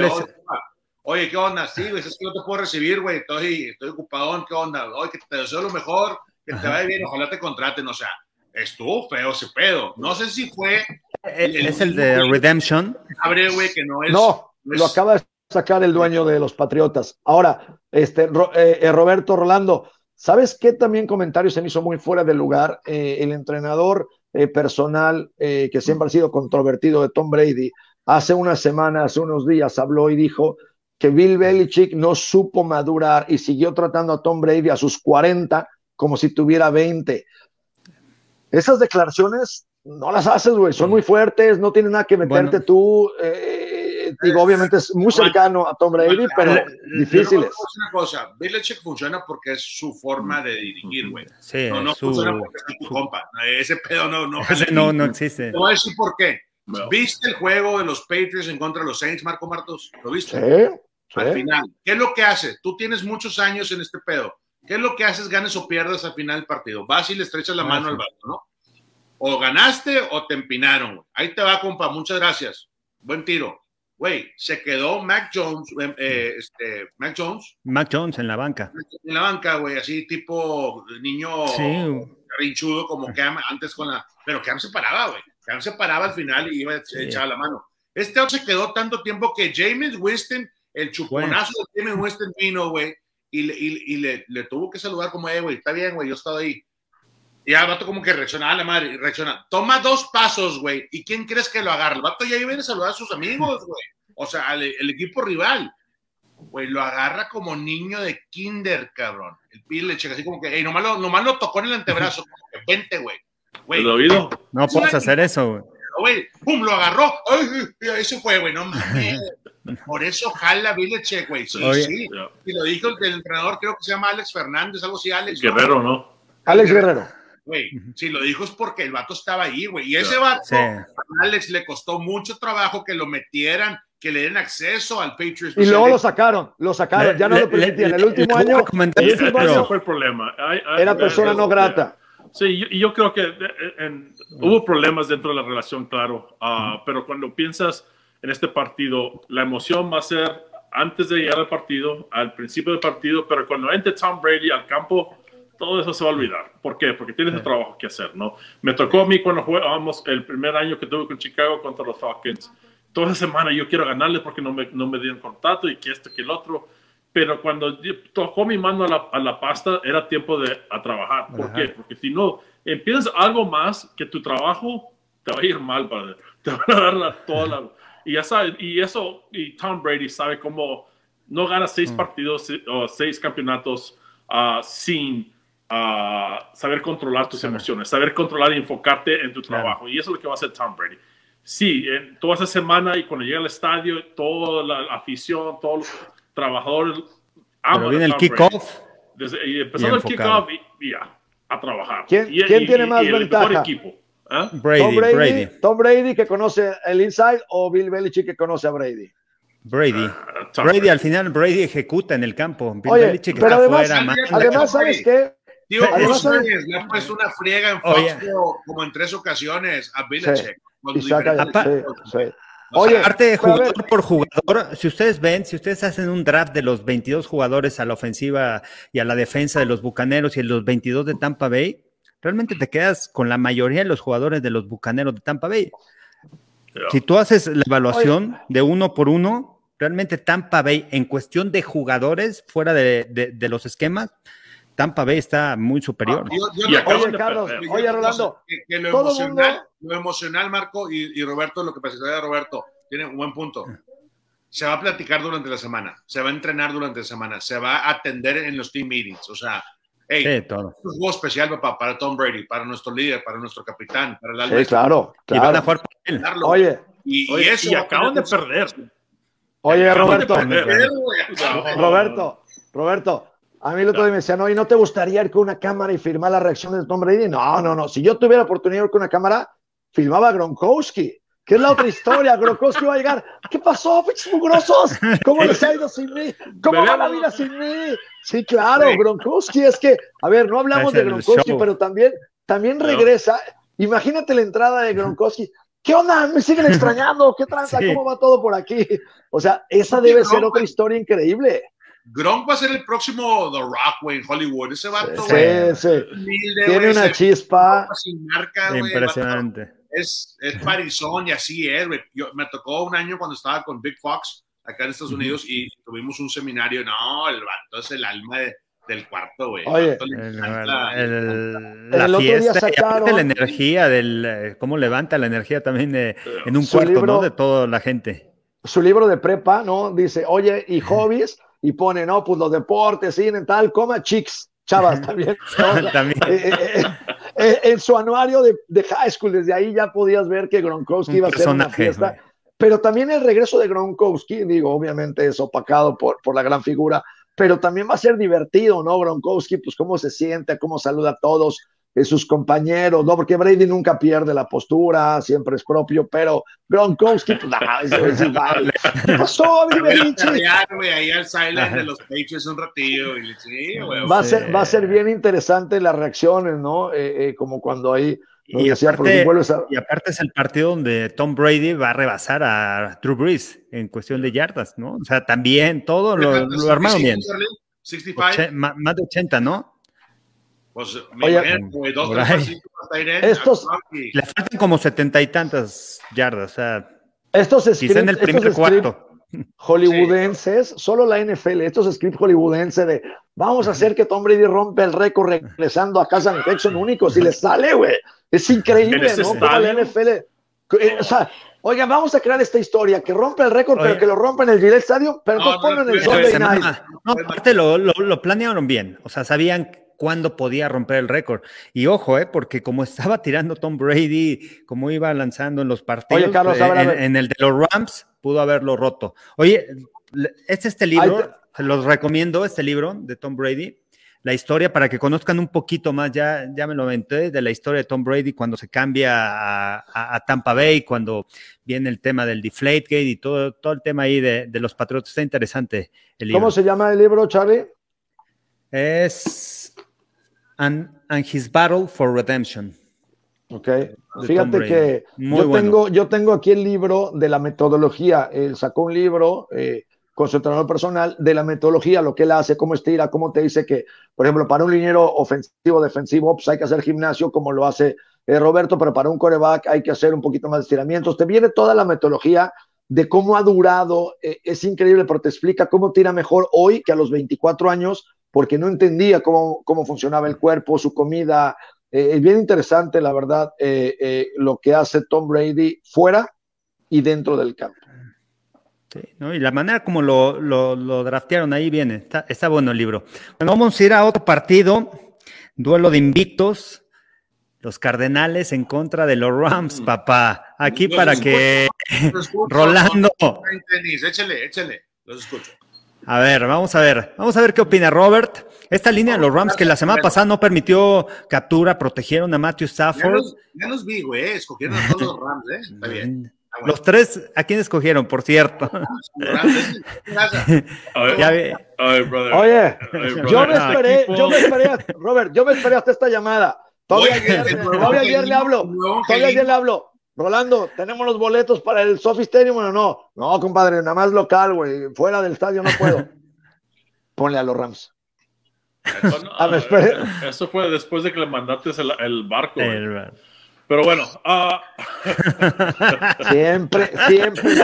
Oye, ¿qué onda? Sí, güey, es que no te puedo recibir, güey. Estoy, estoy ocupado, ¿qué onda? Oye, que te deseo lo mejor, que te vaya bien, ojalá te contraten. O sea, estuvo feo ese pedo. No sé si fue. ¿Es el, de Redemption? Abre, güey, que no es. No, lo acaba de sacar el dueño de los Patriotas. Ahora, este, eh, eh, Roberto Rolando, ¿sabes qué también comentario se me hizo muy fuera de lugar? Eh, el entrenador personal que siempre ha sido controvertido de Tom Brady, hace unas semanas, hace unos días, habló y dijo que Bill Belichick no supo madurar y siguió tratando a Tom Brady a sus 40 como si tuviera 20. Esas declaraciones no las haces, güey, son muy fuertes, no tiene nada que meterte tú. Eh, digo, obviamente es muy cercano a Tom Brady, pero difíciles. Una cosa, Belichick funciona porque es su forma de dirigir, güey. Sí, no, no funciona porque es tu compa. Ese pedo no, no, no, no existe. No voy a decir por qué. ¿Viste el juego de los Patriots en contra de los Saints, Marco Martos? ¿Lo viste? Sí. Al final, ¿qué es lo que hace? Tú tienes muchos años en este pedo. ¿Qué es lo que haces, ganes o pierdas al final del partido? Vas y le estrechas la ah, mano al vato, ¿no? O ganaste o te empinaron. Ahí te va, compa. Muchas gracias. Buen tiro. Güey, se quedó Mac Jones, eh, eh, este, Mac Jones. Mac Jones en la banca. En la banca, güey, así tipo niño rinchudo como Cam antes con la... Pero Cam se paraba, güey. Cam se paraba al final y iba a echar la mano. Este se quedó tanto tiempo que James Winston el chuponazo de James Winston vino, güey, y, y, le, le, tuvo que saludar como, eh, güey, está bien, güey, yo estaba ahí. Y el vato como que reacciona, a la madre, reacciona. Toma dos pasos, güey, ¿y quién crees que lo agarra? El vato ya viene a saludar a sus amigos, güey. O sea, al, el equipo rival. Güey, lo agarra como niño de kinder, cabrón. El pile, checa así como que, hey, nomás lo, nomás lo tocó en el antebrazo, como que vente, güey. Güey, oído? No puedes hacer eso, güey. Güey, pum, lo agarró. Ay, eso fue, güey, no mames. Por eso jala Belichick, güey. Sí, sí. Y lo dijo el, entrenador, creo que se llama Alex Fernández, algo así, Alex. Guerrero, ¿no? Alex Guerrero. Güey, si lo dijo es porque el vato estaba ahí, güey. Y ese vato, a Alex le costó mucho trabajo que lo metieran, que le den acceso al Patriots. Y luego lo sacaron, lo sacaron, ya no lo permitían. El último año, ese fue el problema. Era persona no grata. Sí, y yo, creo que eh, eh, hubo problemas dentro de la relación, claro, ah, pero cuando piensas en este partido. La emoción va a ser antes de llegar al partido, al principio del partido, pero cuando entre Tom Brady al campo, todo eso se va a olvidar. ¿Por qué? Porque tienes el trabajo que hacer, ¿no? Me tocó a mí cuando jugábamos el primer año que tuve con Chicago contra los Falcons. Toda esa semana yo quiero ganarle porque no me, no me dieron contacto y que esto, que el otro. Pero cuando tocó mi mano a la, a la pasta, era tiempo de a trabajar. ¿Por qué? Porque si no, empiezas algo más que tu trabajo, te va a ir mal, padre. Te van a dar la, toda la... Y ya sabes, y eso, y Tom Brady sabe cómo no gana seis mm. partidos o seis campeonatos uh, sin uh, saber controlar tus emociones, saber controlar y enfocarte en tu trabajo. Y eso es lo que va a hacer Tom Brady. Sí, en toda esa semana y cuando llega al estadio, toda la afición, todos trabajadores Pero viene el kickoff. Y empezando el kickoff y, ya, a trabajar. ¿Quién, ¿quién tiene más ventaja? equipo. ¿Ah? Brady, Tom Brady, Brady, Tom Brady que conoce el inside o Bill Belichick que conoce a Brady. Brady. Uh, Brady, al final, Brady ejecuta en el campo. Bill Oye, Belichick pero está además, fuera, además, ¿sabes qué? Tío, además, ¿sabes? le ha puesto una friega en Fox como en tres ocasiones a Belichick. Sí, sí, Oye, aparte de jugador por jugador, si ustedes ven, si ustedes hacen un draft de los 22 jugadores a la ofensiva y a la defensa de los Bucaneros y los 22 de Tampa Bay, realmente te quedas con la mayoría de los jugadores de los Bucaneros de Tampa Bay. Si tú haces la evaluación de uno por uno, realmente Tampa Bay, en cuestión de jugadores fuera de, los esquemas, Tampa Bay está muy superior. Ah, oye, Carlos, oye, Rolando. lo, emocional, Marco y, Roberto, lo que pasa de Roberto, tiene un buen punto. Se va a platicar durante la semana, se va a entrenar durante la semana, se va a atender en los team meetings. O sea, hey, un juego especial para, para Tom Brady, para nuestro líder, para nuestro capitán, para el Sí, claro, Y van a jugar él. Oye, y, eso y acaban de perder. Oye, Roberto, Roberto, Roberto, a mí el otro día me decían, no, ¿y no te gustaría ir con una cámara y filmar la reacción de Tom Brady? No, no, no. Si yo tuviera oportunidad de ir con una cámara, filmaba a Gronkowski, que es la otra historia. Gronkowski va a llegar. ¿Qué pasó, pinches mugrosos? ¿Cómo les ha ido sin mí? ¿Cómo va la vida sin mí? Sí, claro, Gronkowski es que, a ver, no hablamos de Gronkowski, pero también, también regresa. Imagínate la entrada de Gronkowski. ¿Qué onda? ¿Me siguen extrañando? ¿Qué tranza? ¿Cómo va todo por aquí? O sea, esa debe ser otra historia increíble. Gronk va a ser el próximo The Rock, güey, en Hollywood. Ese vato, sí, Sí, Tiene una chispa. Impresionante. es, es parizón y así es, güey. me tocó un año cuando estaba con Big Fox acá en Estados Unidos y tuvimos un seminario. No, el vato es el alma de, del cuarto, güey. Oye, la fiesta y la energía, del, eh, cómo levanta la energía también en un cuarto, ¿no? De toda la gente. Su libro de prepa, ¿no? Dice, oye, y hobbies, y pone, no, pues los deportes, cine, tal, coma chicks, chavas también. también. Eh, eh, en su anuario de, de, high school, desde ahí ya podías ver que Gronkowski iba a ser una fiesta. Pero también el regreso de Gronkowski, digo, obviamente es opacado por, por la gran figura, pero también va a ser divertido, ¿no? Gronkowski, pues cómo se siente, cómo saluda a todos eh, sus compañeros, ¿no? Porque Brady nunca pierde la postura, siempre es propio, pero Gronkowski, pues nada, eso es igual. ¿Qué pasó, Ahí al silent de los Patriots un ratillo. Y, sí, va, a ser, va a ser bien interesante las reacciones, ¿no? Eh, eh, como cuando ahí y, aparte, es el partido donde Tom Brady va a rebasar a Drew Brees en cuestión de yardas, ¿no? O sea, también todo lo, lo armaron bien. 65. más de 80, ¿no? Pues Oye, dos, estos, le faltan como setenta y tantas yardas. O sea, estos scripts, en el primer cuarto. Hollywoodenses, solo la NFL, estos scripts hollywoodenses de vamos a hacer que Tom Brady rompe el récord regresando a casa en Texan único, si le sale, güey. Es increíble, ¿no? Como la NFL. Eh, o sea, oigan, vamos a crear esta historia, que rompe el récord, pero que lo rompa en el Gillette Stadium, pero no, ponlo en el Sunday Night. No, aparte lo, lo, lo, planearon bien, o sea, sabían cuándo podía romper el récord. Y ojo, eh, porque como estaba tirando Tom Brady, como iba lanzando en los partidos, Oye, Carlos, eh, en, el de los Rams, pudo haberlo roto. Oye, este, este libro, se los recomiendo, este libro de Tom Brady, la historia para que conozcan un poquito más, ya, ya me lo aventé, de la historia de Tom Brady cuando se cambia a, Tampa Bay, cuando viene el tema del Deflategate y todo, todo el tema ahí de, los patriotas. Está interesante el libro. ¿Cómo se llama el libro, Charlie? Es And, His Battle for Redemption. Ok, fíjate que yo, tengo, yo tengo aquí el libro de la metodología. Él sacó un libro, eh, con su entrenador personal de la metodología, lo que él hace, cómo estira, cómo te dice que, por ejemplo, para un liniero ofensivo, defensivo, pues hay que hacer gimnasio como lo hace eh, Roberto, pero para un coreback hay que hacer un poquito más de estiramientos. Te viene toda la metodología de cómo ha durado, eh, es increíble, pero te explica cómo tira mejor hoy que a los 24 años, porque no entendía cómo, cómo funcionaba el cuerpo, su comida. Eh, es bien interesante, la verdad, lo que hace Tom Brady fuera y dentro del campo. Y la manera como lo, lo, draftearon ahí viene, está, bueno el libro. Bueno, vamos a ir a otro partido, duelo de invictos, los Cardenales en contra de los Rams, mm. papá. Aquí para que Rolando. Échale, échale, los escucho. A ver, vamos a ver, vamos a ver qué opina Robert. Esta línea de los Rams que la semana pasada no permitió captura, protegieron a Matthew Stafford. Ya los, vi, güey, escogieron a todos los Rams, ¿eh? Está bien. Los tres, ¿a quién escogieron, por cierto? Oye, yo me esperé, yo me esperé, Robert, yo me esperé hasta esta llamada. Todavía ayer, le hablo, todavía ayer le hablo. Rolando, ¿tenemos los boletos para el Sophie Stadium o no? No, compadre, nada más local, güey. Fuera del estadio no puedo. Ponle a los Rams. Eso, a ver, eso fue después de que le mandaste el, barco. El, pero bueno. Uh... siempre, siempre.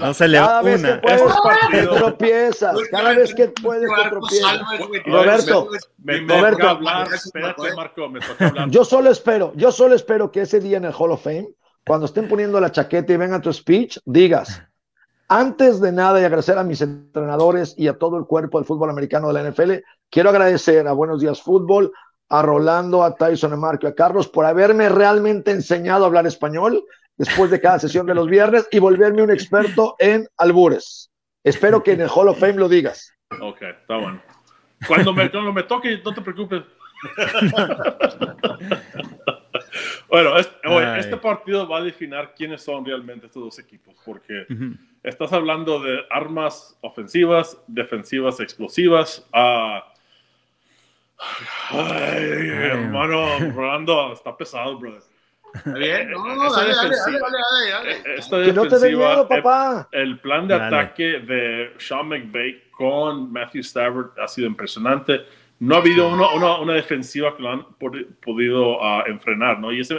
No se le Cada vez que puedes, te tropiezas. Cada vez que puedes, te tropiezas. Roberto, me, me Roberto, hablar. Espérate, Marco, me hablar. Yo solo espero, yo solo espero que ese día en el Hall of Fame, cuando estén poniendo la chaqueta y venga tu speech, digas. Antes de nada y agradecer a mis entrenadores y a todo el cuerpo del fútbol americano de la NFL, quiero agradecer a Buenos Días Fútbol, a Rolando, a Tyson, a Marco y a Carlos por haberme realmente enseñado a hablar español después de cada sesión de los viernes y volverme un experto en albures. Espero que en el Hall of Fame lo digas. Ok, está bueno. Cuando me, me toque, no te preocupes. bueno, este, partido va a definir quiénes son realmente estos dos equipos, porque estás hablando de armas ofensivas, defensivas, explosivas. a Ay, hermano, Rolando, está pesado, brother. ¿Está bien? No, no, dale, dale, dale, dale, Esta defensiva, papá. El, plan de ataque de Sean McVay con Matthew Stafford ha sido impresionante. No ha habido una, una, defensiva que lo han podido uh, enfrenar, ¿no? Y es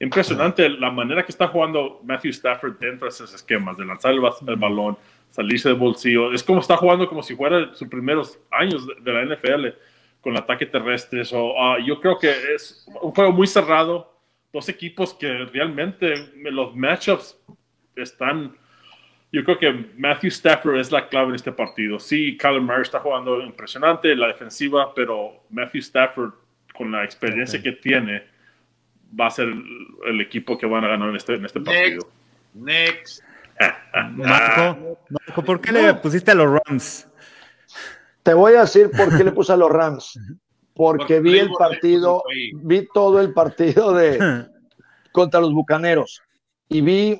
impresionante la manera que está jugando Matthew Stafford dentro de esos esquemas, de lanzar el, el balón, salirse del bolsillo. Es como está jugando como si fuera sus primeros años de, de la NFL con el ataque terrestre. Ah, yo creo que es un juego muy cerrado. Dos equipos que realmente los matchups están. Yo creo que Matthew Stafford es la clave en este partido. Sí, Kyler Murray está jugando impresionante, la defensiva, pero Matthew Stafford, con la experiencia que tiene, va a ser el equipo que van a ganar en este, en este partido. Next. Marco, Marco, ¿por qué le pusiste a los Rams? Te voy a decir por qué le puse a los Rams. Porque vi el partido, vi todo el partido de contra los Bucaneros y vi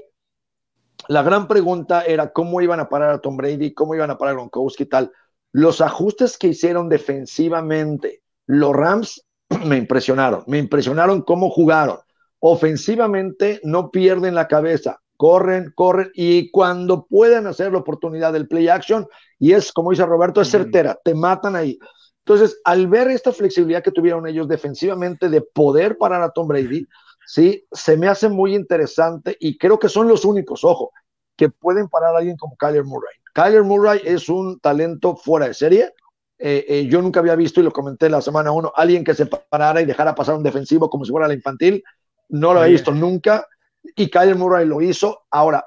la gran pregunta era cómo iban a parar a Tom Brady, cómo iban a parar a Gronkowski y tal. Los ajustes que hicieron defensivamente los Rams me impresionaron, me impresionaron cómo jugaron. Ofensivamente no pierden la cabeza corren, corren y cuando pueden hacer la oportunidad del play action, y es como dice Roberto, es certera, te matan ahí. Entonces, al ver esta flexibilidad que tuvieron ellos defensivamente de poder parar a Tom Brady, sí, se me hace muy interesante y creo que son los únicos, ojo, que pueden parar a alguien como Kyler Murray. Kyler Murray es un talento fuera de serie. Eh, eh, yo nunca había visto, y lo comenté la semana uno, alguien que se parara y dejara pasar un defensivo como si fuera la infantil. No lo he visto nunca y Kyler Murray lo hizo. Ahora,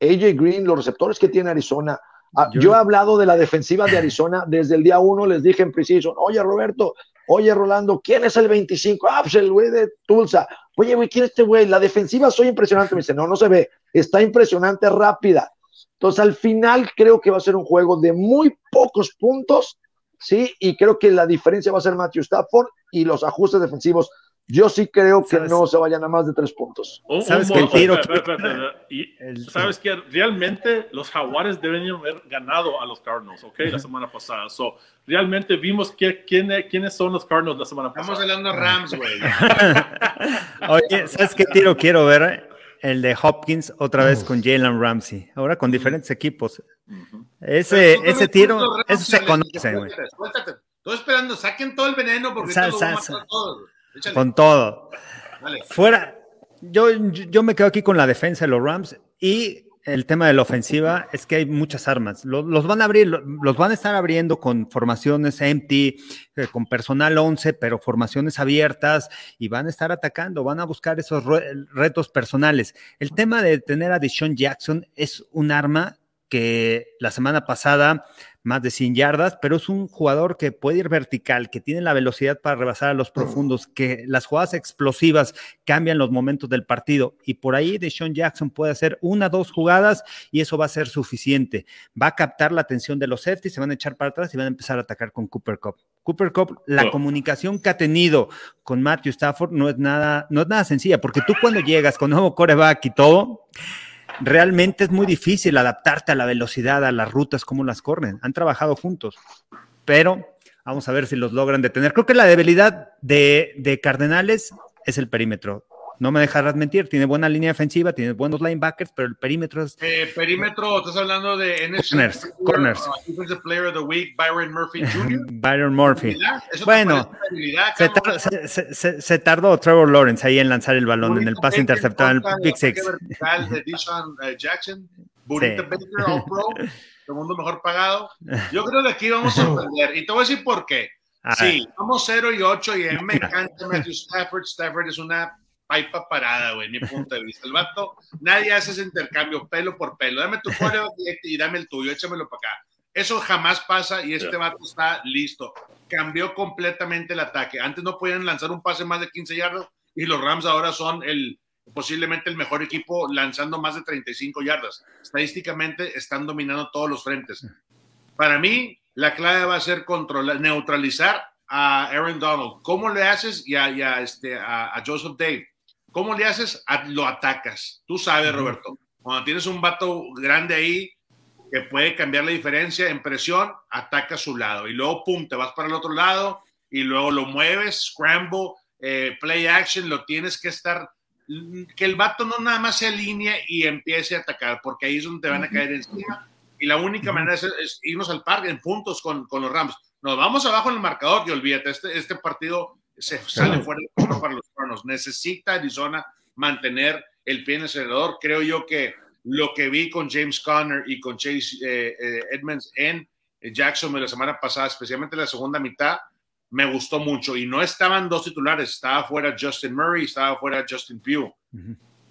AJ Green, los receptores que tiene Arizona. Ah, yo, he hablado de la defensiva de Arizona desde el día uno, les dije en preciso, oye Roberto, oye Rolando, ¿quién es el 25? Ah, pues el güey de Tulsa. Oye, güey, ¿quién es este güey? La defensiva soy impresionante. Me dice, no, no se ve, está impresionante, rápida. Entonces, al final creo que va a ser un juego de muy pocos puntos, ¿sí? Y creo que la diferencia va a ser Matthew Stafford y los ajustes defensivos yo sí creo que no se vayan a más de tres puntos. ¿Sabes que tiro? ¿Sabes que Realmente los Jaguares deben haber ganado a los Cardinals, ¿ok? La semana pasada. So, realmente vimos que, quién, quiénes son los Cardinals la semana pasada. Estamos hablando de Rams, güey. Oye, ¿sabes qué tiro quiero ver? el de Hopkins otra vez con Jalen Ramsey, ahora con diferentes equipos. Ese, ese tiro, eso se conoce, güey. Estoy esperando, saquen todo el veneno porque lo a Con todo. Fuera, yo, yo me quedo aquí con la defensa de los Rams y el tema de la ofensiva es que hay muchas armas. Los, van a abrir, los van a estar abriendo con formaciones empty, eh, con personal 11, pero formaciones abiertas y van a estar atacando, van a buscar esos retos personales. El tema de tener a Deshaun Jackson es un arma que la semana pasada más de 100 yardas, pero es un jugador que puede ir vertical, que tiene la velocidad para rebasar a los profundos, que las jugadas explosivas cambian los momentos del partido y por ahí Deshaun Jackson puede hacer una, dos jugadas y eso va a ser suficiente. Va a captar la atención de los safety, se van a echar para atrás y van a empezar a atacar con Cooper Cup. Cooper Cup, la comunicación que ha tenido con Matthew Stafford no es nada, no es nada sencilla, porque tú cuando llegas con nuevo coreback y todo, realmente es muy difícil adaptarte a la velocidad, a las rutas, cómo las corren. Han trabajado juntos, pero vamos a ver si los logran detener. Creo que la debilidad de, de Cardenales es el perímetro no me dejarás mentir, tiene buena línea defensiva, tiene buenos linebackers, pero el perímetro es. Eh, perímetro, estás hablando de NFC corners. corners. Player of the Week, Byron Murphy Jr. Byron Murphy. Bueno, se, se, tardó Trevor Lawrence ahí en lanzar el balón en el pase interceptado en el Big Six. de Deshaun uh, Jackson, Burrito Baker, All Pro, segundo mejor pagado. Yo creo que aquí vamos a sorprender. Y te voy a decir por qué. Sí, vamos 0 y 8 y a me encanta Matthew Stafford. Stafford es una pa parada, güey, mi punto de vista. El vato, nadie hace ese intercambio pelo por pelo. Dame tu pollo y dame el tuyo, échamelo para acá. Eso jamás pasa y este vato está listo. Cambió completamente el ataque. Antes no podían lanzar un pase más de 15 yardas y los Rams ahora son el posiblemente el mejor equipo lanzando más de 35 yardas. Estadísticamente están dominando todos los frentes. Para mí, la clave va a ser controlar, neutralizar a Aaron Donald. ¿Cómo le haces? Y a, este, a Joseph Dave ¿Cómo le haces? Lo atacas. Tú sabes, Roberto, cuando tienes un vato grande ahí que puede cambiar la diferencia en presión, ataca a su lado y luego, pum, te vas para el otro lado y luego lo mueves, scramble, eh, play action, lo tienes que estar, que el vato no nada más se alinee y empiece a atacar, porque ahí es donde te van a caer encima. Y la única manera es, irnos al parque en puntos con, con, los Rams. Nos vamos abajo en el marcador y olvídate, este, este partido se sale fuera para los cronos. Necesita Arizona mantener el pie en el acelerador. Creo yo que lo que vi con James Conner y con Chase eh, eh, Edmonds en Jacksonville la semana pasada, especialmente la segunda mitad, me gustó mucho. Y no estaban dos titulares, estaba fuera Justin Murray, estaba fuera Justin Pugh.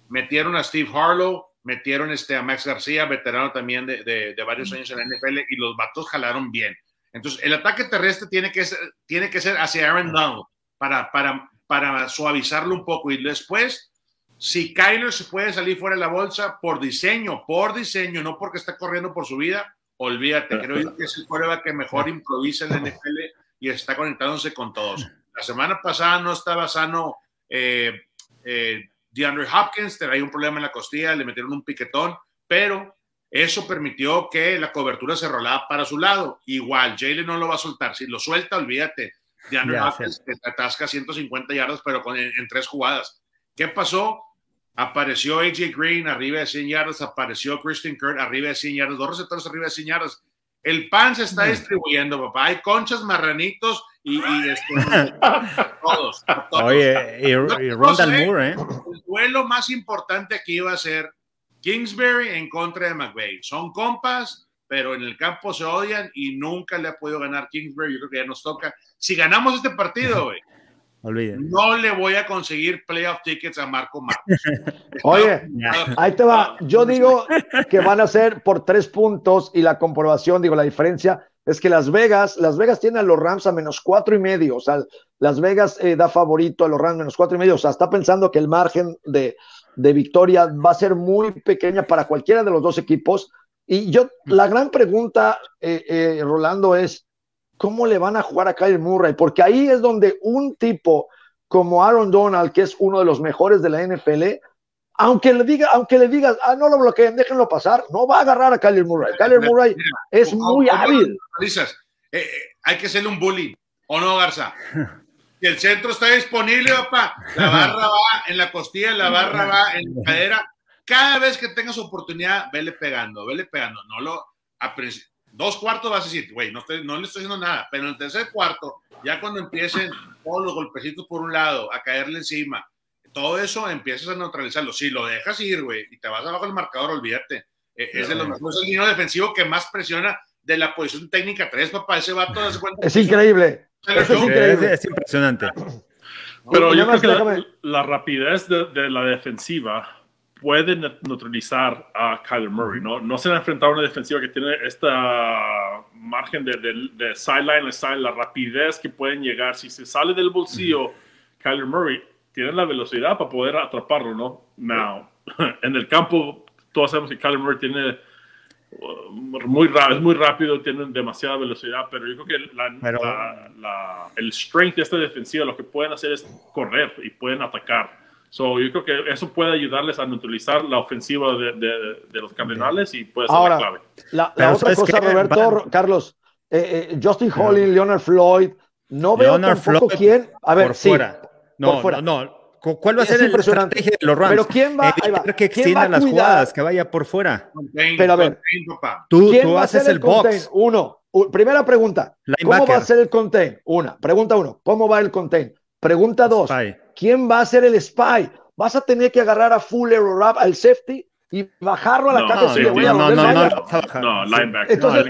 Metieron a Steve Harlow, metieron este, a Max García, veterano también de, de, varios años en la NFL, y los vatos jalaron bien. Entonces, el ataque terrestre tiene que ser, tiene que ser hacia Aaron Donald para, para, para suavizarlo un poco. Y después, si Kyler se puede salir fuera de la bolsa por diseño, por diseño, no porque está corriendo por su vida, olvídate. Creo que es el prueba que mejor improvisa en la NFL y está conectándose con todos. La semana pasada no estaba sano eh, eh, DeAndre Hopkins, traía un problema en la costilla, le metieron un piquetón, pero eso permitió que la cobertura se rolara para su lado. Igual, Jalen no lo va a soltar. Si lo suelta, olvídate. Ya no te atasca 150 yardas, pero con, en, tres jugadas. ¿Qué pasó? Apareció AJ Green arriba de 100 yardas, apareció Christian Kirk arriba de 100 yardas, dos receptores arriba de 100 yardas. El pan se está distribuyendo, papá. Hay conchas, marranitos y, este, todos, Oye, y, Moore, ¿eh? El duelo más importante aquí iba a ser Kingsbury en contra de McVeigh. Son compas, pero en el campo se odian y nunca le ha podido ganar Kingsbury. Yo creo que ya nos toca. Si ganamos este partido, güey, no le voy a conseguir playoff tickets a Marco Marcos. Oye, ahí te va. Yo digo que van a ser por tres puntos y la comprobación, digo, la diferencia es que Las Vegas, Las Vegas tiene a los Rams a menos cuatro y medio. O sea, Las Vegas eh, da favorito a los Rams menos cuatro y medio. O sea, está pensando que el margen de, de victoria va a ser muy pequeña para cualquiera de los dos equipos y yo, la gran pregunta, eh, eh, Rolando, es cómo le van a jugar a Kyle Murray, porque ahí es donde un tipo como Aaron Donald, que es uno de los mejores de la NFL, aunque le diga, aunque le digas, ah, no lo bloqueen, déjenlo pasar, no va a agarrar a Kyle Murray. Kyle Murray es muy hábil. Eh, hay que hacerle un bullying, ¿o no, Garza? Si el centro está disponible, papá, la barra va en la costilla, la barra va en la cadera, cada vez que tengas oportunidad, vele pegando, vele pegando. No lo, dos cuartos vas a decir, güey, no, no le estoy haciendo nada, pero en el tercer cuarto, ya cuando empiecen todos los golpecitos por un lado, a caerle encima, todo eso empiezas a neutralizarlo. Si lo dejas ir, güey, y te vas abajo del marcador, olvídate. Eh, es de los mejores defensivo que más presiona de la posición técnica 3, papá. Ese vato Es increíble. es, increíble. es impresionante. Pero yo creo que la, rapidez de, la defensiva puede neutralizar a Kyler Murray, ¿no? No se ha enfrentado a una defensiva que tiene esta margen de, de, sideline a sideline, la rapidez que pueden llegar. Si se sale del bolsillo Kyler Murray, tiene la velocidad para poder atraparlo, ¿no? Now, en el campo, todos sabemos que Kyler Murray tiene muy es muy rápido, tienen demasiada velocidad, pero yo creo que la, el strength de esta defensiva lo que pueden hacer es correr y pueden atacar. So, yo creo que eso puede ayudarles a neutralizar la ofensiva de, de, los Cardenales y puede ser la clave. La, otra cosa, Roberto, Carlos, eh, eh, Justin Holling, Leonard Floyd, no veo tampoco quién. A ver, sí, fuera. No, por fuera. no, no, ¿Cuál va a ser la estrategia de los Rams? Pero quién va, a que extienda las jugadas, que vaya por fuera. Pero a ver, tú, tú haces el, box. Uno, primera pregunta. ¿Cómo va a ser el contain? Una. Pregunta uno. ¿Cómo va el contain? Pregunta dos. ¿Quién va a ser el spy? ¿Vas a tener que agarrar a Fuller o Rap al safety y bajarlo a la caja? No, no, no, no, no, linebacker. Entonces,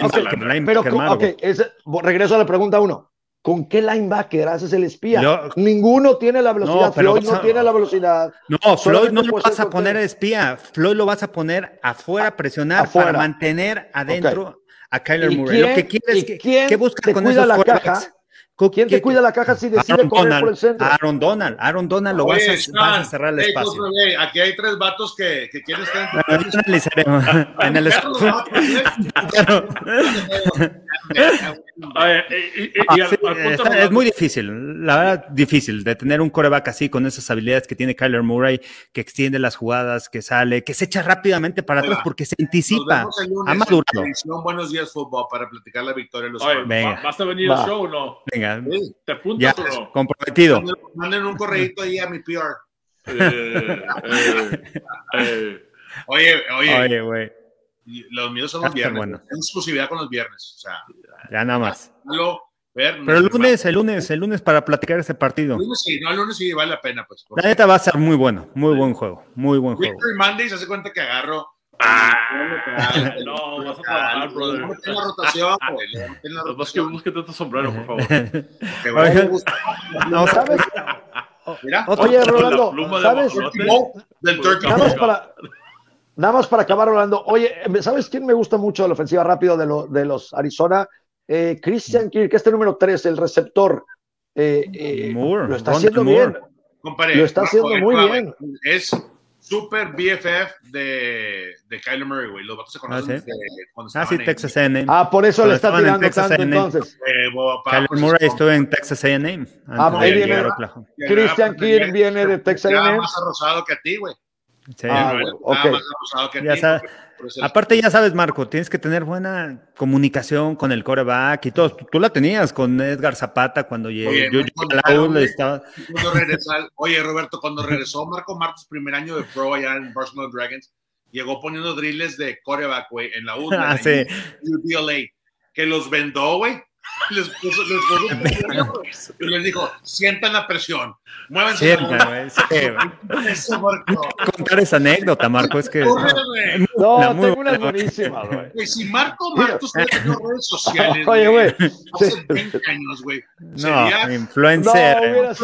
pero, ok, regreso a la pregunta uno. ¿Con qué linebacker haces el espía? Ninguno tiene la velocidad. Floyd no tiene la velocidad. No, Floyd no lo vas a poner espía. Floyd lo vas a poner afuera, presionar para mantener adentro a Kyler Murray. Lo que quieres que, ¿qué busca con esos la caja? ¿Quién te cuida la caja si decide Aaron correr Donald, por el centro? Aaron Donald, Aaron Donald lo vas, a, vas, a, cerrar el espacio. aquí hay tres vatos que, que quieren estar en, analizaremos. en el espacio. es muy difícil, la verdad, difícil de tener un coreback así con esas habilidades que tiene Kyler Murray, que extiende las jugadas, que sale, que se echa rápidamente para atrás porque se anticipa. Ha madurado. Buenos días, fútbol, para platicar la victoria. Los Venga. ¿Vas a venir al show o no? Venga, ¿te apuntas o no? Comprometido. Manden un correito ahí a mi PR. Eh, eh, eh. Oye, oye. Oye, güey. Los míos son los viernes. Bueno. exclusividad con los viernes. O sea, ya nada más. Pero el lunes, el lunes, el lunes para platicar ese partido. El lunes sí, no, el lunes sí vale la pena, pues. La neta va a ser muy bueno, muy buen juego, muy buen juego. Victory Monday se hace cuenta que agarro. Ah, no, vas a trabajar, brother. No en la rotación, güey. Búsquete otro sombrero, por favor. no, ¿sabes? Mira, Oye, Rolando, ¿sabes? Del. Nada más para, Nada más para acabar hablando, oye, ¿sabes quién me gusta mucho de la ofensiva rápido de, de los Arizona? Eh, Christian Kirk, este número 3, el receptor. Eh, eh, lo está haciendo bien. lo está haciendo muy bien. Es super BFF de, de Kyler Murray, güey. Los vatos se conocen ah, ¿sí? cuando ah, sí, Texas A&M. Ah, por eso le está tirando tanto entonces. Kyler Murray estuvo en Texas A&M. Ah, ahí viene. Christian Kirk viene de Texas A&M. más arrozado que a ti, güey. Ah, aparte, ya sabes, Marco, tienes que tener buena comunicación con el coreback y todo. Tú, la tenías con Edgar Zapata cuando oye, yo, estaba... oye, Roberto, cuando regresó Marco Martos, primer año de pro allá en Barcelona Dragons, llegó poniendo drills de coreback, güey, en la U, ah, que los vendó, güey les puso, les puso y les dijo, sientan la presión, muévanse. Eso, Marco. Contar esa anécdota, Marco, es que... No, tengo una buenísima, güey. Si Marco Marcos tiene redes sociales, Oye, güey. Hace 20 años, güey. No, influencer. No,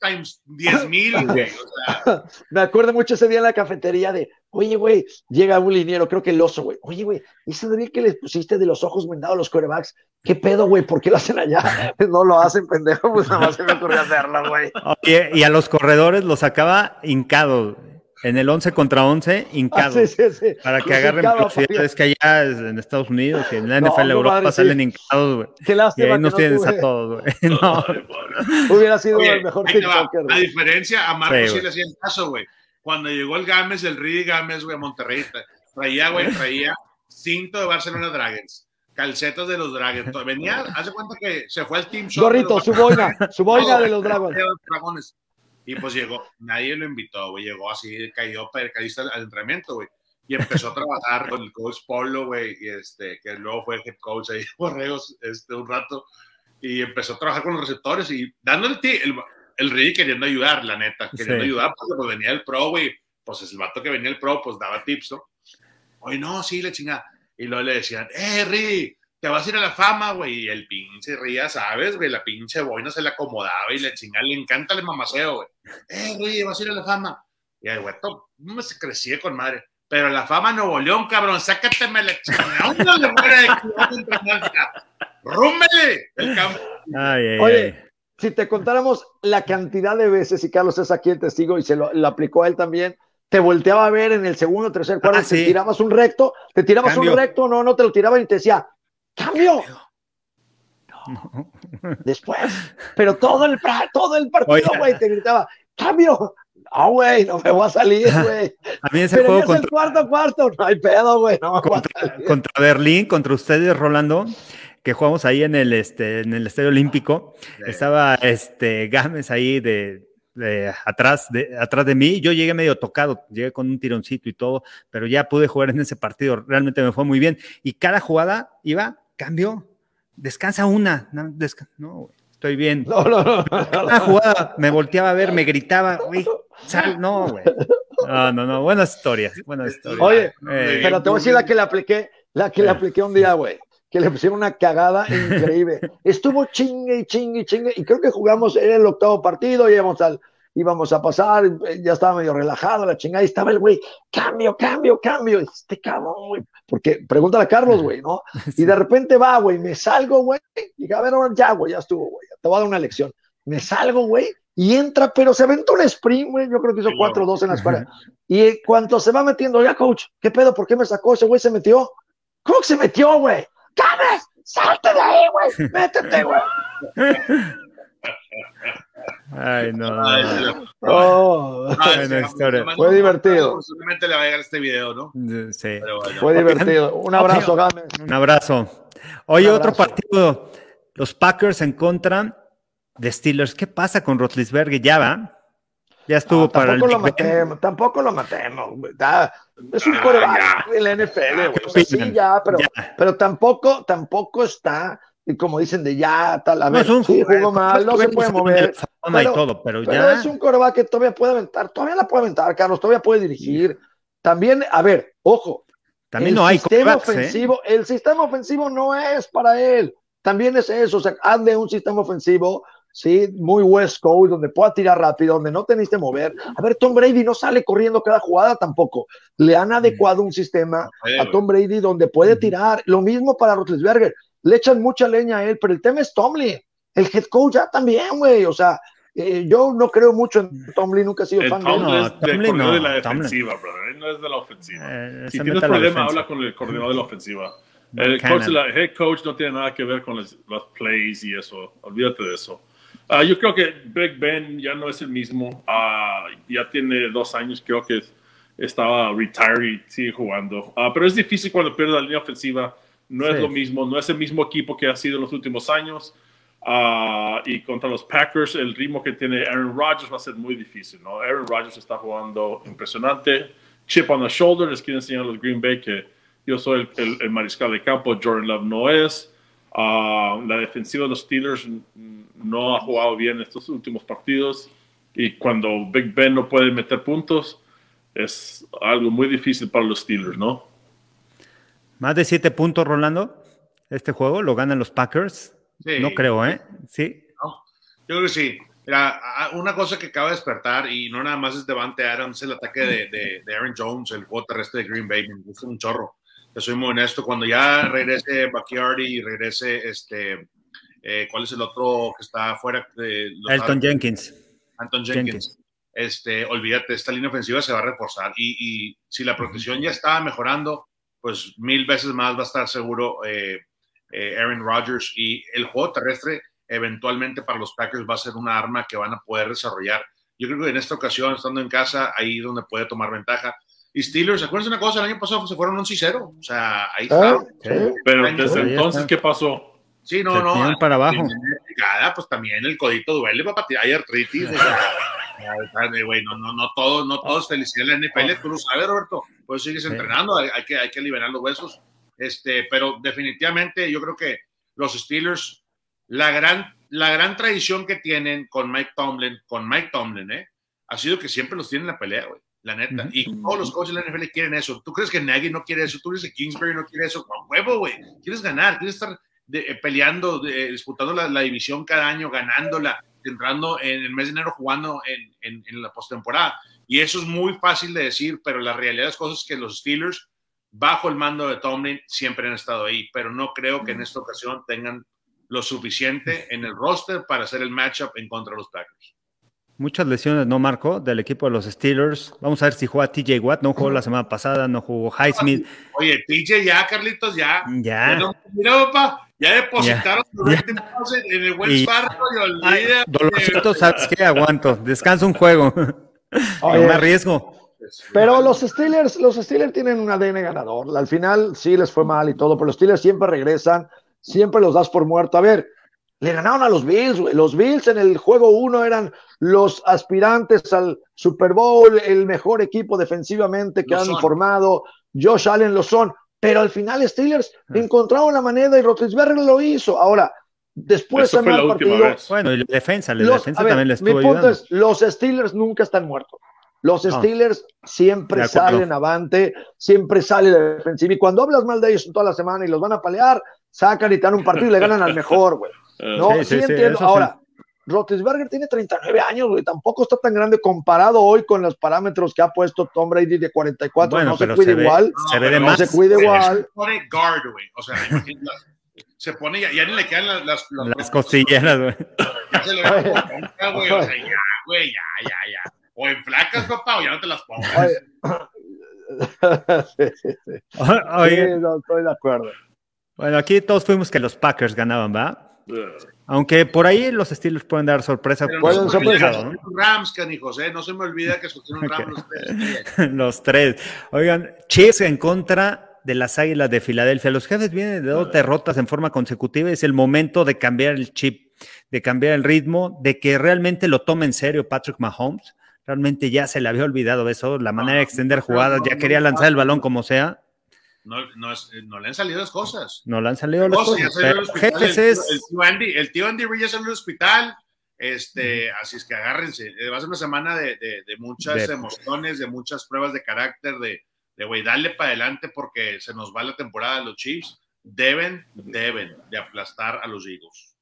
times 10 mil, güey. O sea. Me acuerdo mucho ese día en la cafetería de, oye, güey, llega un liniero, creo que el oso, güey. Oye, güey, ese drill que les pusiste de los ojos vendados a los corebacks, ¿qué pedo, güey? ¿Por qué lo hacen allá? No lo hacen, pendejo, pues nada más se me ocurrió hacerlo, güey. Y, a los corredores los sacaba hincados. En el 11 contra 11, hincados. Ah, sí, sí, sí. Para que agarren velocidad. Es que allá en Estados Unidos y en la NFL Europa salen hincados, güey. Qué lástima. Y ahí nos tienes a todos, güey. No. Hubiera sido el mejor TikToker. A diferencia, a Marcos sí, le hacían caso, güey cuando llegó el Gámez, el Ridi Gámez, güey, a Monterrey, traía, güey, traía cinto de Barcelona Dragons, calcetas de los Dragons. Venía, hace cuenta que se fue al Team Shop. Gorrito, su boina, su boina de los Dragones. Y pues llegó, nadie lo invitó, güey. Llegó así, cayó percadista al entrenamiento, güey. Y empezó a trabajar con el coach Polo, güey, y este, que luego fue head coach ahí Borregos este, un rato. Y empezó a trabajar con los receptores y dándole el, el, el queriendo ayudar, la neta, queriendo ayudar, porque pues venía el pro, güey. Pues el vato que venía el pro, pues daba tips, ¿no? Oye, no, sí, le chingada. Y luego le decían, eh, Ri, te vas a ir a la fama, güey. Y el pinche ría, ¿sabes, güey? La pinche boina se le acomodaba y le chingada, le encanta el mamaceo, güey. Eh, Ri, vas a ir a la fama. Y el güey, no me se crecía con madre. Pero la fama Nuevo León, cabrón, sácateme la chingada. ¿Dónde le ¡Rúmbele! El campo. Oye, si te contáramos la cantidad de veces, y Carlos es aquí el testigo y se lo, aplicó a él también, te volteaba a ver en el segundo, tercer, cuarto, ah, te tirabas un recto, te tirabas un recto, no, no te lo tiraba y te decía, ¡cambio! No. Después, pero todo el, todo el partido, güey, te gritaba, ¡cambio! Ah, güey, no me voy a salir, güey. A mí ese juego contra... el cuarto cuarto, no hay pedo, güey. No contra, contra, Berlín, contra ustedes, Rolando, que jugamos ahí en el, este, en el Estadio Olímpico. Estaba este, Gámez ahí de, de, atrás, de, atrás de mí. Yo llegué medio tocado, llegué con un tironcito y todo, pero ya pude jugar en ese partido. Realmente me fue muy bien. Y cada jugada iba, cambio, descansa una. No, no güey estoy bien. No, no, no. Una jugada, me volteaba a ver, me gritaba, güey, sal, no, güey. No, no, no, buenas historias, buenas historias. Oye, eh, pero te voy a decir la que le apliqué, la que le eh. apliqué un día, güey, que le pusieron una cagada increíble. Estuvo chingue y chingue y chingue, y creo que jugamos, era el octavo partido, íbamos al, íbamos a pasar, ya estaba medio relajado la chingada, y estaba el güey, cambio, cambio, cambio, este cabrón, güey, porque pregúntale a Carlos, güey, ¿no? Y de repente va, güey, me salgo, güey, y a ver, ahora ya, güey, ya estuvo, güey, te voy a dar una lección. Me salgo, güey, y entra, pero se aventó un sprint, güey, yo creo que hizo 4-2 en la escuela. Y cuando se va metiendo, ya, coach, ¿qué pedo? ¿Por qué me sacó? Ese güey se metió. ¿Cómo que se metió, güey? ¡Cabes! ¡Salte de ahí, güey! ¡Métete, güey! Ay, no. Oh, Fue divertido. Posiblemente le va a llegar este video, ¿no? Sí. Fue divertido. Un abrazo, Gámez. Un abrazo. Oye, otro partido. Los Packers en contra de Steelers. ¿Qué pasa con Rotlisberger? Ya va. Ya estuvo para el. Lo matemos, tampoco lo matemos. es un coreback en la NFL, sí, ya, pero, pero tampoco, tampoco está y como dicen de ya, tal, a ver, no, sí, jugó mal, no se puede mover. Pero, y todo, pero, ya... es un coreback que todavía puede aventar, todavía la puede aventar, Carlos, todavía puede dirigir. También, a ver, ojo. También no hay sistema ¿eh? ofensivo, El sistema ofensivo no es para él. También es eso, o sea, hazle un sistema ofensivo, sí, muy West Coast, donde pueda tirar rápido, donde no teniste mover. A ver, Tom Brady no sale corriendo cada jugada tampoco. Le han adecuado un sistema a Tom Brady donde puede tirar. Lo mismo para Roethlisberger le echan mucha leña a él, pero el tema es Tomlin. El head coach ya también, güey. O sea, eh, yo no creo mucho en Tomlin, nunca he sido fan de él. No, Tomlin no, de la defensiva, brother. Él no es de la ofensiva. Eh, si tienes problema, habla con el coordinador de la ofensiva. El coach, la, head coach no tiene nada que ver con los, plays y eso. Olvídate de eso. Uh, yo creo que Big Ben ya no es el mismo. Uh, ya tiene dos años, creo que estaba retired y sigue jugando. Uh, pero es difícil cuando pierde la línea ofensiva no es lo mismo, no es el mismo equipo que ha sido en los últimos años. Y contra los Packers, el ritmo que tiene Aaron Rodgers va a ser muy difícil. ¿no? Aaron Rodgers está jugando impresionante. Chip on the shoulder, les quiero enseñar a los Green Bay que yo soy el, mariscal de campo, Jordan Love no es. La defensiva de los Steelers no ha jugado bien estos últimos partidos. Y cuando Big Ben no puede meter puntos, es algo muy difícil para los Steelers, ¿no? Más de siete puntos, Rolando. Este juego lo ganan los Packers. No creo, ¿eh? Sí. yo creo que sí. una cosa que acaba de despertar, y no nada más es Devante Adams, el ataque de, de, Aaron Jones, el juego terrestre de Green Bay, me gusta un chorro. Yo soy muy honesto. Cuando ya regrese Backyardy y regrese este. Eh, ¿Cuál es el otro que está afuera? De Elton Jenkins. Anton Jenkins. Este, olvídate, esta línea ofensiva se va a reforzar. Y, y si la protección ya estaba mejorando, pues mil veces más va a estar seguro eh, eh, Aaron Rodgers y el juego terrestre eventualmente para los Packers va a ser una arma que van a poder desarrollar. Yo creo que en esta ocasión, estando en casa, ahí donde puede tomar ventaja. Y Steelers, acuérdense una cosa? El año pasado se fueron 11-0. O sea, ahí ah, está. Pero desde entonces, ¿qué pasó? Sí, no, no. Para abajo. pues también el codito duele, papá. Hay artritis. no, no, no todo, no todo es felicidad en la NFL, tú lo sabes, Roberto, pues sigues entrenando, hay, que, hay que liberar los huesos, este, pero definitivamente yo creo que los Steelers, la gran, la gran tradición que tienen con Mike Tomlin, con Mike Tomlin, ¿eh? ha sido que siempre los tienen en la pelea, güey, la neta, y todos los coaches de la NFL quieren eso, ¿tú crees que Nagy no quiere eso? ¿Tú crees que Kingsbury no quiere eso? Con huevo, güey, quieres ganar, quieres estar eh, peleando, disputando la, la división cada año, ganándola, entrando en el mes de enero jugando en, en, la postemporada. Y eso es muy fácil de decir, pero la realidad de las cosas es que los Steelers, bajo el mando de Tomlin, siempre han estado ahí, pero no creo que en esta ocasión tengan lo suficiente en el roster para hacer el matchup en contra de los Packers. Muchas lesiones, ¿no, Marco? Del equipo de los Steelers. Vamos a ver si juega TJ Watt. No jugó la semana pasada, no jugó Highsmith. Oye, TJ ya, Carlitos, ya. Ya. mira, papá, ya depositaron ya, en el Wells Fargo y olvida. Dolorcito, ¿sabes qué? Aguanto. Descansa un juego. no me arriesgo. Pero los Steelers, los Steelers tienen un ADN ganador. Al final sí les fue mal y todo, pero los Steelers siempre regresan, siempre los das por muerto. A ver, le ganaron a los Bills, Los Bills en el juego uno eran los aspirantes al Super Bowl, el mejor equipo defensivamente que han formado. Josh Allen lo son pero al final Steelers ah. encontraron la manera y Roethlisberger lo hizo. Ahora, después de el partido, bueno, y la defensa, la defensa también les estuvo Mi punto es, los Steelers nunca están muertos. Los Steelers siempre salen avante, siempre sale la defensiva. Y cuando hablas mal de ellos toda la semana y los van a palear, sacan y te dan un partido y le ganan al mejor, güey. No, sí, entiendo. Ahora, Roethlisberger tiene 39 años, güey, tampoco está tan grande comparado hoy con los parámetros que ha puesto Tom Brady de 44, no se cuida igual, se ve de no se cuida igual. Se pone guard, güey, o sea, se pone, ya, ya ni le quedan las, las, las costilleras, güey. Ya se le ve güey, o sea, ya, güey, ya, ya, ya. O en flacas, papá, o ya no te las pongo. sí, sí, sí. Oye, sí, no, estoy de acuerdo. Bueno, aquí todos fuimos que los Packers ganaban, ¿va? Aunque por ahí los Steelers pueden dar sorpresa. pueden sorpresa, ¿no? Rams, canijos, ¿eh? No se me olvida que escogieron Rams los tres. los tres. Oigan, Chiefs en contra de las Águilas de Filadelfia. Los jefes vienen de dos derrotas en forma consecutiva. Es el momento de cambiar el chip, de cambiar el ritmo, de que realmente lo tome en serio Patrick Mahomes. Realmente ya se le había olvidado eso, la manera de extender jugadas, ya quería lanzar el balón como sea no, no, no, le han salido las cosas. No le han salido las cosas. el, tío Andy, Reid ya salió del hospital. Este, Así es que agárrense. Eh, va a ser una semana de, de, muchas emociones, de muchas pruebas de carácter, de, de güey, dale para adelante porque se nos va la temporada de los Chiefs. Deben, deben de aplastar a los Eagles.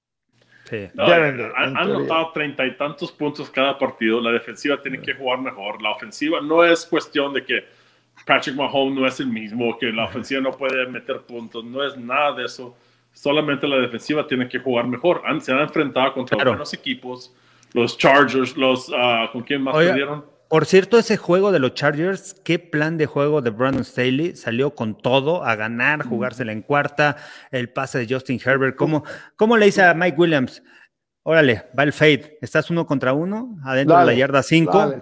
Sí. han, han notado treinta y tantos puntos cada partido. La defensiva tiene que jugar mejor. La ofensiva no es cuestión de que Patrick Mahomes no es el mismo, que la ofensiva no puede meter puntos, no es nada de eso. Solamente la defensiva tiene que jugar mejor. se han enfrentado contra buenos equipos, los Chargers, los uh, con quién más perdieron. Por cierto, ese juego de los Chargers, qué plan de juego de Brandon Staley, salió con todo a ganar, jugársela en cuarta, el pase de Justin Herbert, ¿cómo, cómo le dice a Mike Williams? Órale, va el fade. Estás uno contra uno, adentro de la yarda cinco.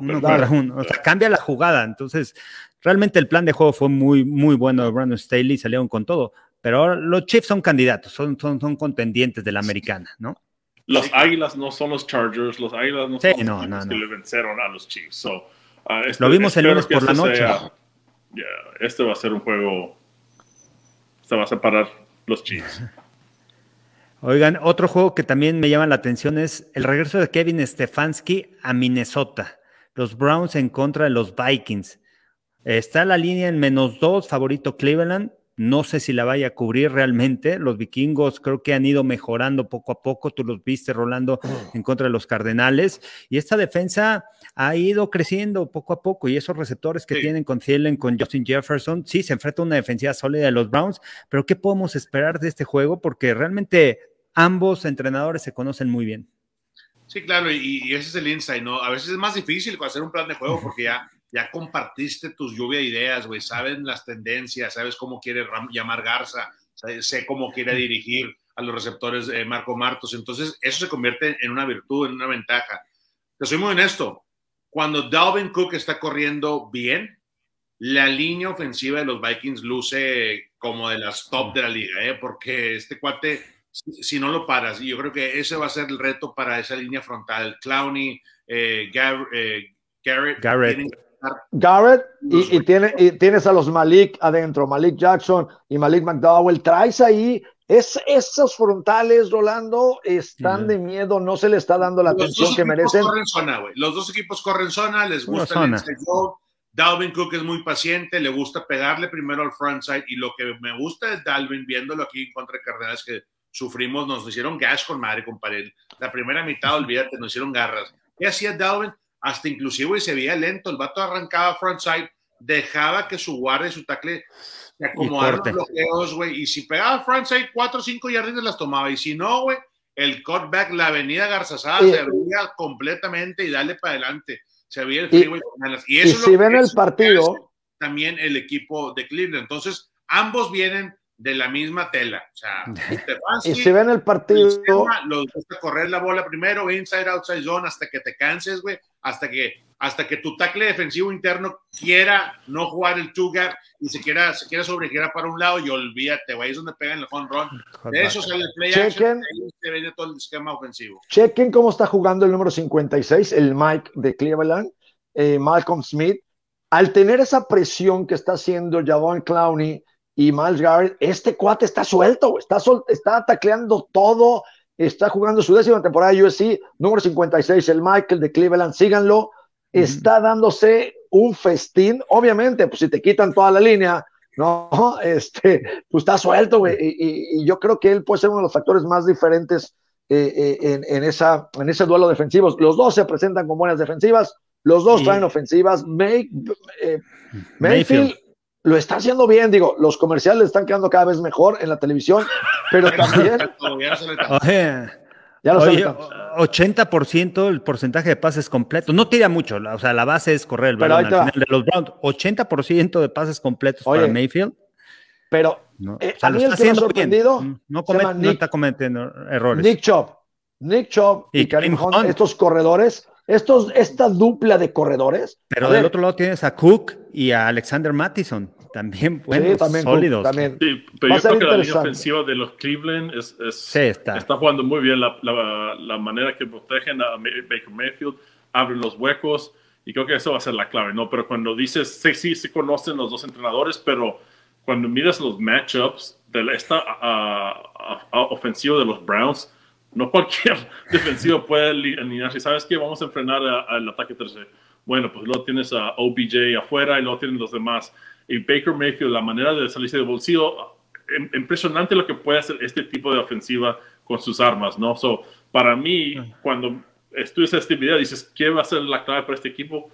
uno contra uno. O sea, cambia la jugada. Entonces, realmente el plan de juego fue muy, muy bueno de Brandon Staley, salieron con todo. Pero ahora los Chiefs son candidatos, son, son, son contendientes de la americana, ¿no? Los Águilas no son los Chargers, los Águilas no son los que le venceron a los Chiefs. Uh, este, Lo vimos el lunes por la este noche. este va a ser un juego. Se va a separar los Chiefs. Oigan, otro juego que también me llama la atención es el regreso de Kevin Stefanski a Minnesota. Los Browns en contra de los Vikings. Está la línea en menos dos, favorito Cleveland. No sé si la vaya a cubrir realmente. Los vikingos creo que han ido mejorando poco a poco. Tú los viste rolando en contra de los Cardenales. Y esta defensa ha ido creciendo poco a poco. Y esos receptores que tienen con Thielen, con Justin Jefferson, sí, se enfrenta a una defensiva sólida de los Browns. Pero ¿qué podemos esperar de este juego? Porque realmente ambos entrenadores se conocen muy bien. Sí, claro, y, ese es el insight, ¿no? A veces es más difícil hacer un plan de juego porque ya, ya compartiste tus lluvia de ideas, güey, saben las tendencias, sabes cómo quiere llamar Garza, sé cómo quiere dirigir a los receptores de Marco Martos, entonces eso se convierte en una virtud, en una ventaja. Te soy muy honesto, cuando Dalvin Cook está corriendo bien, la línea ofensiva de los Vikings luce como de las top de la liga, ¿eh? porque este cuate si, no lo paras. Y yo creo que ese va a ser el reto para esa línea frontal. Clowney, eh, eh, Garrett. Garrett. y, tiene, y, tienes a los Malik adentro, Malik Jackson y Malik McDowell. Traes ahí es, esos frontales, Rolando, están de miedo, no se le está dando la atención que merecen. Los dos equipos corren zona, les gusta el Dalvin Cook es muy paciente, le gusta pegarle primero al frontside y lo que me gusta de Dalvin, viéndolo aquí en contra de Cardenas, que sufrimos, nos hicieron gas con madre, compadre. La primera mitad, olvídate, nos hicieron garras. ¿Qué hacía Dalvin? Hasta inclusive se veía lento, el vato arrancaba frontside, dejaba que su guardia y su tackle se acomodaran los bloqueos, güey, y si pegaba frontside, cuatro o cinco jardines las tomaba, y si no, güey, el cutback, la avenida Garzazada se abría completamente y dale para adelante. Se veía el freeway y, y, si ven el partido también el equipo de Cleveland. Entonces ambos vienen de la misma tela o sea y si ven el partido los gusta correr la bola primero inside outside zone hasta que te canses güey hasta que hasta que tu tackle defensivo interno quiera no jugar el two y se quiera, se quiera sobregirar para un lado y olvídate, güey, es donde pegan el home run. De eso sale el play Chequen, action, se viene todo el esquema ofensivo. Chequen cómo está jugando el número 56, el Mike de Cleveland, eh, Malcolm Smith. Al tener esa presión que está haciendo Javon Clowney y Miles Garrett, este cuate está suelto, está, sol, está tacleando todo, está jugando su décima temporada de USC, número 56, el Michael de Cleveland, síganlo está dándose un festín. Obviamente, pues si te quitan toda la línea, no, este, pues está suelto, güey. Y, yo creo que él puede ser uno de los factores más diferentes eh, eh, en, esa, en ese duelo defensivo. Los dos se presentan con buenas defensivas, los dos traen ofensivas. Eh, Mayfield, lo está haciendo bien, digo, los comerciales están quedando cada vez mejor en la televisión, pero también. Ya lo Oye, 80% el porcentaje de pases completos. No tira mucho, o sea, la base es correr el balón al final de los Browns. 80% de pases completos para Mayfield. Pero no, eh, a mí el que me ha sorprendido mm, no, está cometiendo errores. Nick Chop. Nick Chop y, Karim Hunt, estos corredores, estos, esta dupla de corredores. Pero del otro lado tienes a Cook y a Alexander Mattison también buenos, sólidos. también. Sí, pero yo creo que la línea ofensiva de los Cleveland es, está. está. jugando muy bien la, la, manera que protegen a Baker Mayfield, abren los huecos y creo que eso va a ser la clave, ¿no? Pero cuando dices, sí, sí, se conocen los dos entrenadores, pero cuando miras los matchups de esta ofensiva de los Browns, no cualquier defensivo puede alinearse. ¿Sabes qué? Vamos a enfrenar al ataque tercero. Bueno, pues luego tienes a OBJ afuera y luego tienen los demás y Baker Mayfield, la manera de salirse del bolsillo, impresionante lo que puede hacer este tipo de ofensiva con sus armas, ¿no? So, para mí, cuando estudias este video, dices, ¿qué va a ser la clave para este equipo?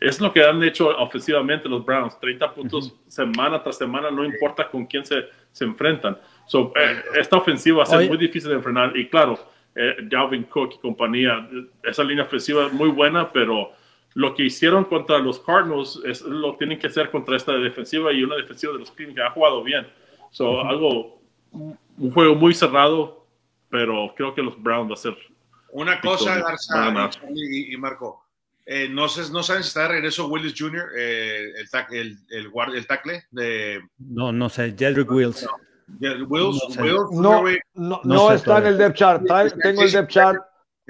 Es lo que han hecho ofensivamente los Browns, 30 puntos semana tras semana, no importa con quién se, se enfrentan. So, eh, esta ofensiva va a ser muy difícil de enfrentar y claro, eh, Dalvin Cook y compañía, esa línea ofensiva es muy buena, pero lo que hicieron contra los Cardinals es, lo tienen que hacer contra esta defensiva y una defensiva de los Cleveland que ha jugado bien. So, algo, un juego muy cerrado, pero creo que los Browns va a ser. Una cosa, Garza y, Marco, eh, no, sé, no saben si está de regreso Willis Jr., eh, el, el, el, el, tackle de. No, no sé, Jedrick Wills. Wills, no, no, no, está en el depth chart. Tengo el depth chart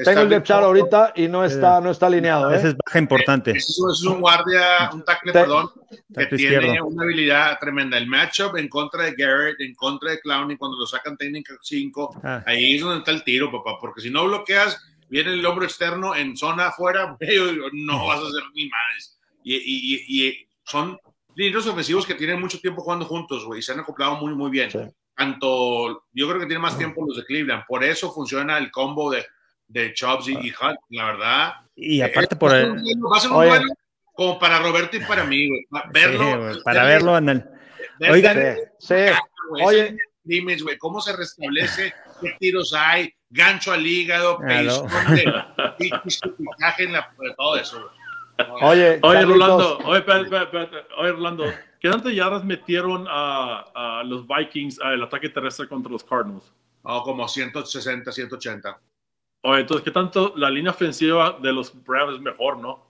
tengo el depth chart ahorita y no está, no está alineado. ¿eh? Esa es baja importante. Eso es un guardia, un tackle, perdón, que tiene una habilidad tremenda. El matchup en contra de Garrett, en contra de Clowney, cuando lo sacan técnica 5, ah. ahí es donde está el tiro, papá, porque si no bloqueas, viene el hombro externo en zona afuera, no vas a hacer ni más. Y, y, y, son líneas ofensivos que tienen mucho tiempo jugando juntos, güey, y se han acoplado muy, muy bien. Tanto, yo creo que tiene más tiempo los de Cleveland, por eso funciona el combo de de Chubbs y, Hunt, la verdad. Y aparte por el... Va a ser un duelo como para Roberto y para mí, güey. Verlo. para verlo en el... Oigan, sí, Oye, dime, güey, ¿cómo se restablece? ¿Qué tiros hay? Gancho al hígado, claro. en la, todo eso, Oye, oye, Rolando, oye, oye, Rolando, ¿qué tantas yardas metieron a, a los Vikings al ataque terrestre contra los Cardinals? Oh, como 160, 180. Oye, entonces, ¿qué tanto la línea ofensiva de los Browns es mejor, no?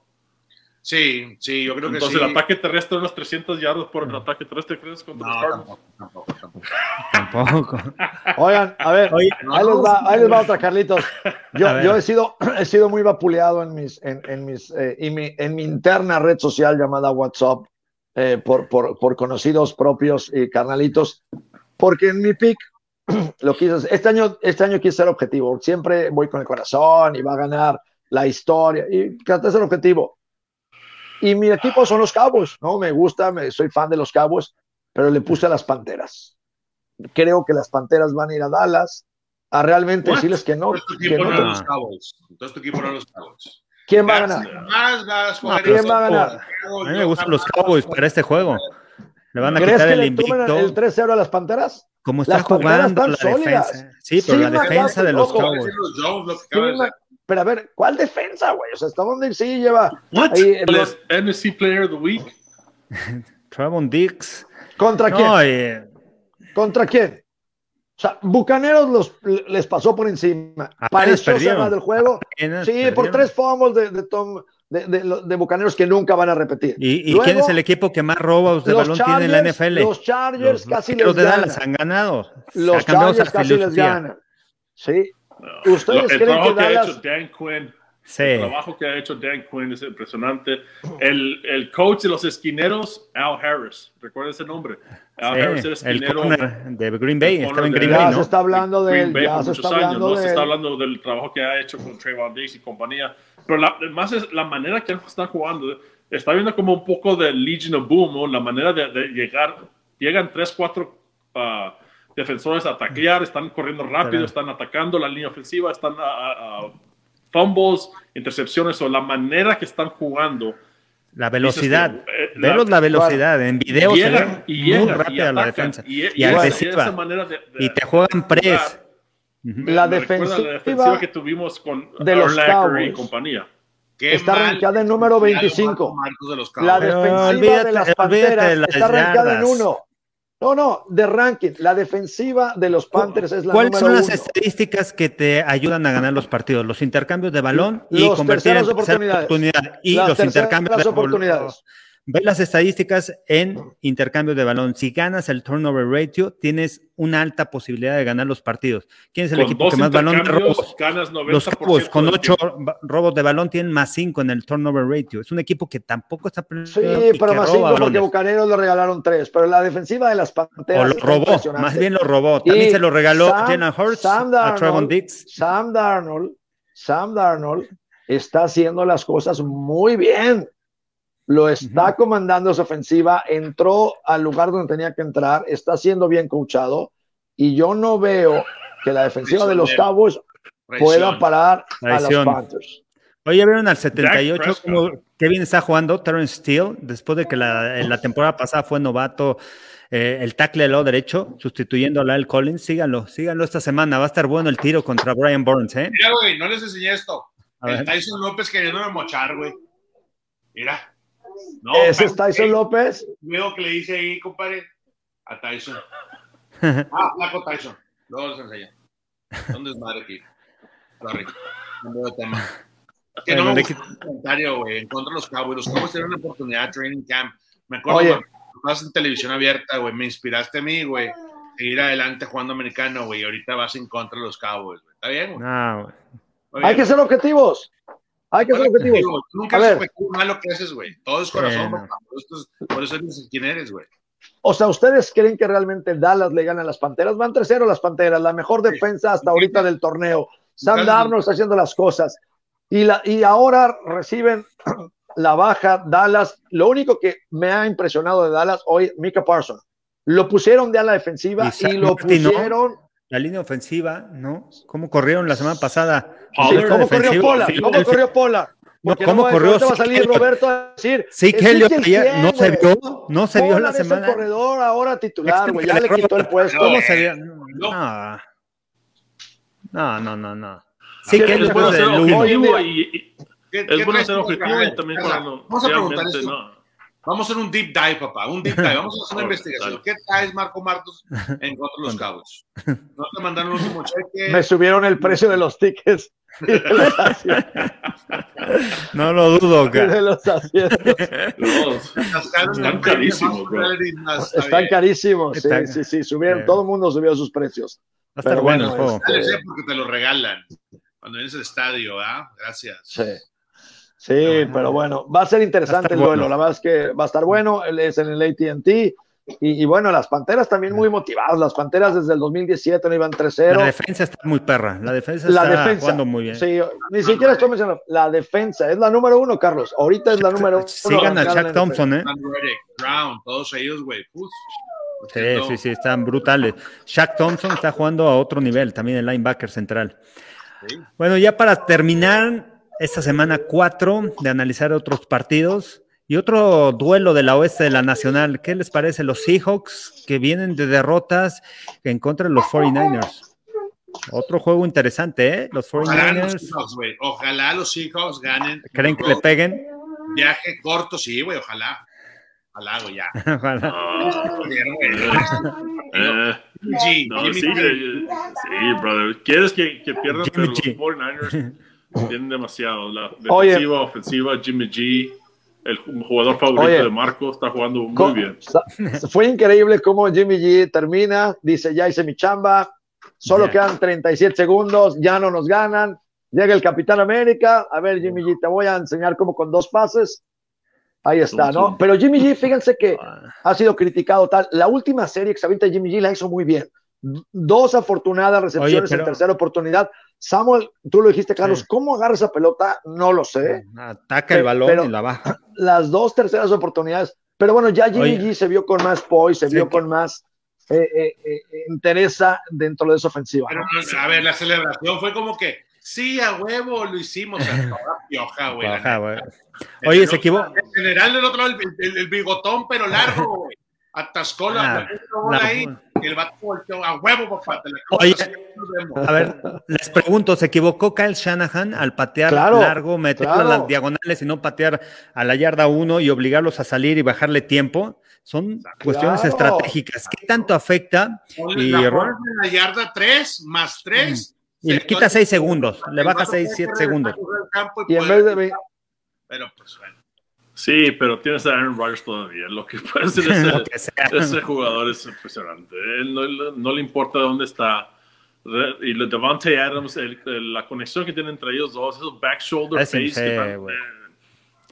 Sí, sí, yo creo que Entonces, el ataque terrestre, unos 300 yardos por el ataque terrestre, ¿crees? Contra no, los tampoco, tampoco, tampoco. Tampoco. Oigan, a ver, Oye, ahí, les va, ahí les va otra, Carlitos. Yo, yo he, sido, he sido muy vapuleado en, mis, en, en mis, eh, y mi, en mi interna red social llamada WhatsApp eh, por, por, por conocidos propios y carnalitos, porque en mi pick lo quise hacer. Este año, este año quise ser objetivo. Siempre voy con el corazón y va a ganar la historia. Y traté de ser objetivo. Y mi equipo son los Cabos, ¿no? Me gusta, me, soy fan de los Cabos, pero le puse a las Panteras. Creo que las Panteras van a ir a Dallas a realmente What? decirles que no. Entonces tu que equipo no. no es los Cowboys. Entonces tu equipo no es los Cowboys. ¿Quién va a ganar? Más ¿Quién va a ganar? A mí me gustan los Cowboys para este juego. Le van a ¿Crees quitar que el le invicto. el 3-0 a las Panteras? Como está Las jugando la defensa. Sí, pero Sí, la defensa de los Cowboys. Los Jones, pero a ver, ¿cuál defensa, güey? O sea, ¿hasta dónde sí lleva? What? Ahí, en ¿Cuál los- NFC Player of the Week? Travon Dix. ¿Contra quién? No, eh, ¿Contra quién? O sea, Bucaneros los, les pasó por encima. Pareció más del juego. apenas Sí, por tres fumbles de, de, Tom, de, de, de Bucaneros que nunca van a repetir. ¿Y, y Luego, quién es el equipo que más robos de los balón tiene en la NFL? Los Chargers Los casi Vaqueros les de Dallas ganan. han ganado. Los Chargers casi les ganan. Sí. ¿Ustedes Lo- el creen trabajo que que, ha Dallas- hecho Dan Quinn, Sí. el trabajo que ha hecho Dan Quinn es impresionante. El, el coach de los esquineros, Al Harris, ¿recuerda ese nombre? Al Sí, Harris era el esquinero. corner de Green Bay. el Estaba en Green Bay, Ya ¿no? se está hablando de Green él. Bay Ya se muchos está años, hablando no de se está hablando del trabajo que ha hecho con Trayvon Diggs y compañía, pero la, más es la manera que están jugando. Está viendo como un poco de Legion of Boom, ¿no? la manera de, de llegar, llegan tres, cuatro ah, defensores a taclear, están corriendo rápido, están atacando la línea ofensiva, están a, a- a fumbles, intercepciones, o la manera que están jugando. La velocidad. Que, eh, la- Veros la velocidad. En video se llegan ve y muy y rápida la defensa. y, Y, y y agresiva. de- de- Y te juegan press. La me defensiva la defensiva que tuvimos con de los Urlacher y Cowboys. compañía. Qué Está rankeada en número ya lo 25. Marcos- Marcos de los La Cowboys. Defensiva de olvídate- las de Panteras las está rankeada en uno. No, no, de ranking. La defensiva de los Panthers es la ¿Cuáles número son las uno. estadísticas que te ayudan a ganar los partidos? Los intercambios de balón y Los convertir en oportunidades. oportunidad. Y Las los intercambios de oportunidades. Ve las estadísticas en intercambios de balón. Si ganas el turnover ratio, tienes una alta posibilidad de ganar los partidos. ¿Quién es el Con equipo que más balón robos? ganas 90% Los Cowboys con ocho robos de balón tienen más cinco en el turnover ratio. Es un equipo que tampoco está Sí, pero más cinco porque. Bucaneros le regalaron tres. Pero la defensiva de las O Panteras lo está robó, más bien lo robó. También Y se lo regaló Sam- Jalen Hurts Sam a Trevon Dix. Sam Darnold, Sam Darnold está haciendo las cosas muy bien. Lo está comandando su ofensiva, entró al lugar donde tenía que entrar, está siendo bien coachado y yo no veo que la defensiva de los Cowboys pueda parar a los. Panthers. Oye, ¿ya vieron al 78 Prescott. cómo qué bien está jugando Terrence Steele después de que la, temporada pasada fue novato eh, el tackle del lado derecho, sustituyendo a Lyle Collins? Síganlo, síganlo esta semana. Va a estar bueno el tiro contra Brian Burns, ¿eh? Mira, güey, no les enseñé esto. A El ver. Tyson López queriéndome mochar, güey. Mira. No, Ese es Tyson López. Luego que le dice ahí, compadre, a Tyson. Ah, flaco Tyson. Luego les enseño. ¿Dónde es madre aquí? Sorry. Cambio de tema. Es Que no me gusta el comentario, güey, en contra de los Cowboys. Los Cowboys tienen una oportunidad training camp. Me acuerdo Oye. cuando vas en televisión abierta, güey, me inspiraste a mí, güey, seguir adelante jugando americano, güey, y ahorita vas en contra de los Cowboys, güey. ¿Está bien, güey? No, güey. Hay que ser objetivos. Hay que ser Bueno, digo, Nunca A es ver. objetivo malo que haces, güey. Todo es corazón, Sí, no. papá. Por eso es- Por eso eres quién eres, güey. O sea, ¿ustedes creen que realmente Dallas le gana a las Panteras? Van 3-0 las Panteras, la mejor defensa hasta ahorita del torneo. Sam Darnold está haciendo las cosas. Y, la, y ahora reciben la baja Dallas. Lo único que me ha impresionado de Dallas hoy, Mika Parsons. Lo pusieron de a la defensiva Y y, lo pusieron. La línea ofensiva, ¿no? ¿Cómo corrieron la semana pasada? Sí, ¿Cómo corrió Pola? ¿Cómo corrió Pola? No, ¿cómo va- corrió va a salir? Roberto a decir. Sí, "Es que 100, no se vio, no se vio la Pollard es el semana. corredor ahora titular, güey. Ya le quitó el puesto. ¿Cómo se vio? No. No. No, no, no, no. Sí, ¿Qué que él es ser objetivo y, también cuando Vamos a preguntar no. Vamos a hacer un deep dive, papá, un deep dive. Vamos a hacer una investigación. ¿Qué traes, Marco Martos, en contra de los cabos? No te mandaron un último cheque. Me subieron el precio de los tickets. no lo dudo. De los asientos. están carísimos. Están carísimos. Sí, sí, sí. Subieron, todo el mundo subió sus precios. Pero bueno, el juego. Este, porque te lo regalan cuando vienes al estadio, ¿ah? Gracias. Sí. Sí, pero bueno, va a ser interesante el duelo. La verdad es que va a estar bueno. Él es en el ATT. Y, bueno, las Panteras también muy motivadas. Las Panteras desde el 2017 no iban 3-0. La defensa está muy perra. La defensa está jugando muy bien. Sí, ni siquiera estoy mencionando. La defensa es la número uno, Carlos. Ahorita es la número uno. Sigan a Chuck Thompson, ¿eh? Brown, todos ellos, güey. Sí, sí, sí, están brutales. Shaq Thompson está jugando a otro nivel, también el linebacker central. Bueno, ya para terminar esta semana 4 de analizar otros partidos y otro duelo de la oeste de la Nacional. ¿Qué les parece los Seahawks que vienen de derrotas en contra de los 49ers? Otro juego interesante, ¿eh? Los 49ers. Ojalá los Seahawks, ganen. ¿Creen que le peguen? Viaje corto, sí, güey, ojalá. Ojalá, güey, ya. Ojalá. sí, brother. ¿Quieres que, que pierdan pero los 49ers? Tienen demasiado. La defensiva, ofensiva, Jimmy G, el jugador favorito de Marco, está jugando muy bien. Fue increíble cómo Jimmy G termina, dice, ya hice mi chamba, solo quedan 37 segundos, ya no nos ganan. Llega el Capitán América, a ver Jimmy G, te voy a enseñar cómo con dos pases. Ahí está, ¿no? Pero Jimmy G, fíjense que ha sido criticado tal. La última serie que se avienta Jimmy G la hizo muy bien. Dos afortunadas recepciones en tercera oportunidad. Samuel, tú lo dijiste, Carlos, ¿cómo agarra esa pelota? No lo sé. Ataca el balón y la baja. Las dos terceras oportunidades. Pero bueno, ya Jimmy G se vio con más poise, se vio con más eh, eh, eh, interesa dentro de esa ofensiva. a ver, la celebración fue como que, sí, a huevo, lo hicimos. pioja, güey. Oye, se equivocó. En general del otro lado, el, bigotón, pero largo, güey. Atascó la, bola ahí y el vato volteó a huevo, papá. Oye, a ver, les pregunto, ¿se equivocó Kyle Shanahan al patear largo, meterlo a las diagonales y no patear a la yarda uno y obligarlos a salir y bajarle tiempo? Son cuestiones estratégicas. ¿Qué tanto afecta? Y la, la yarda 3 más 3. Y le quita 6 segundos, le baja 6, 7 segundos. Y en vez de pero pues bueno. Sí, pero tienes a Aaron Rodgers todavía. Lo que puede hacer ese, ese jugador es impresionante. Él no, le importa dónde está. Y le Devante Adams, la conexión que tienen entre ellos dos, esos back shoulder face,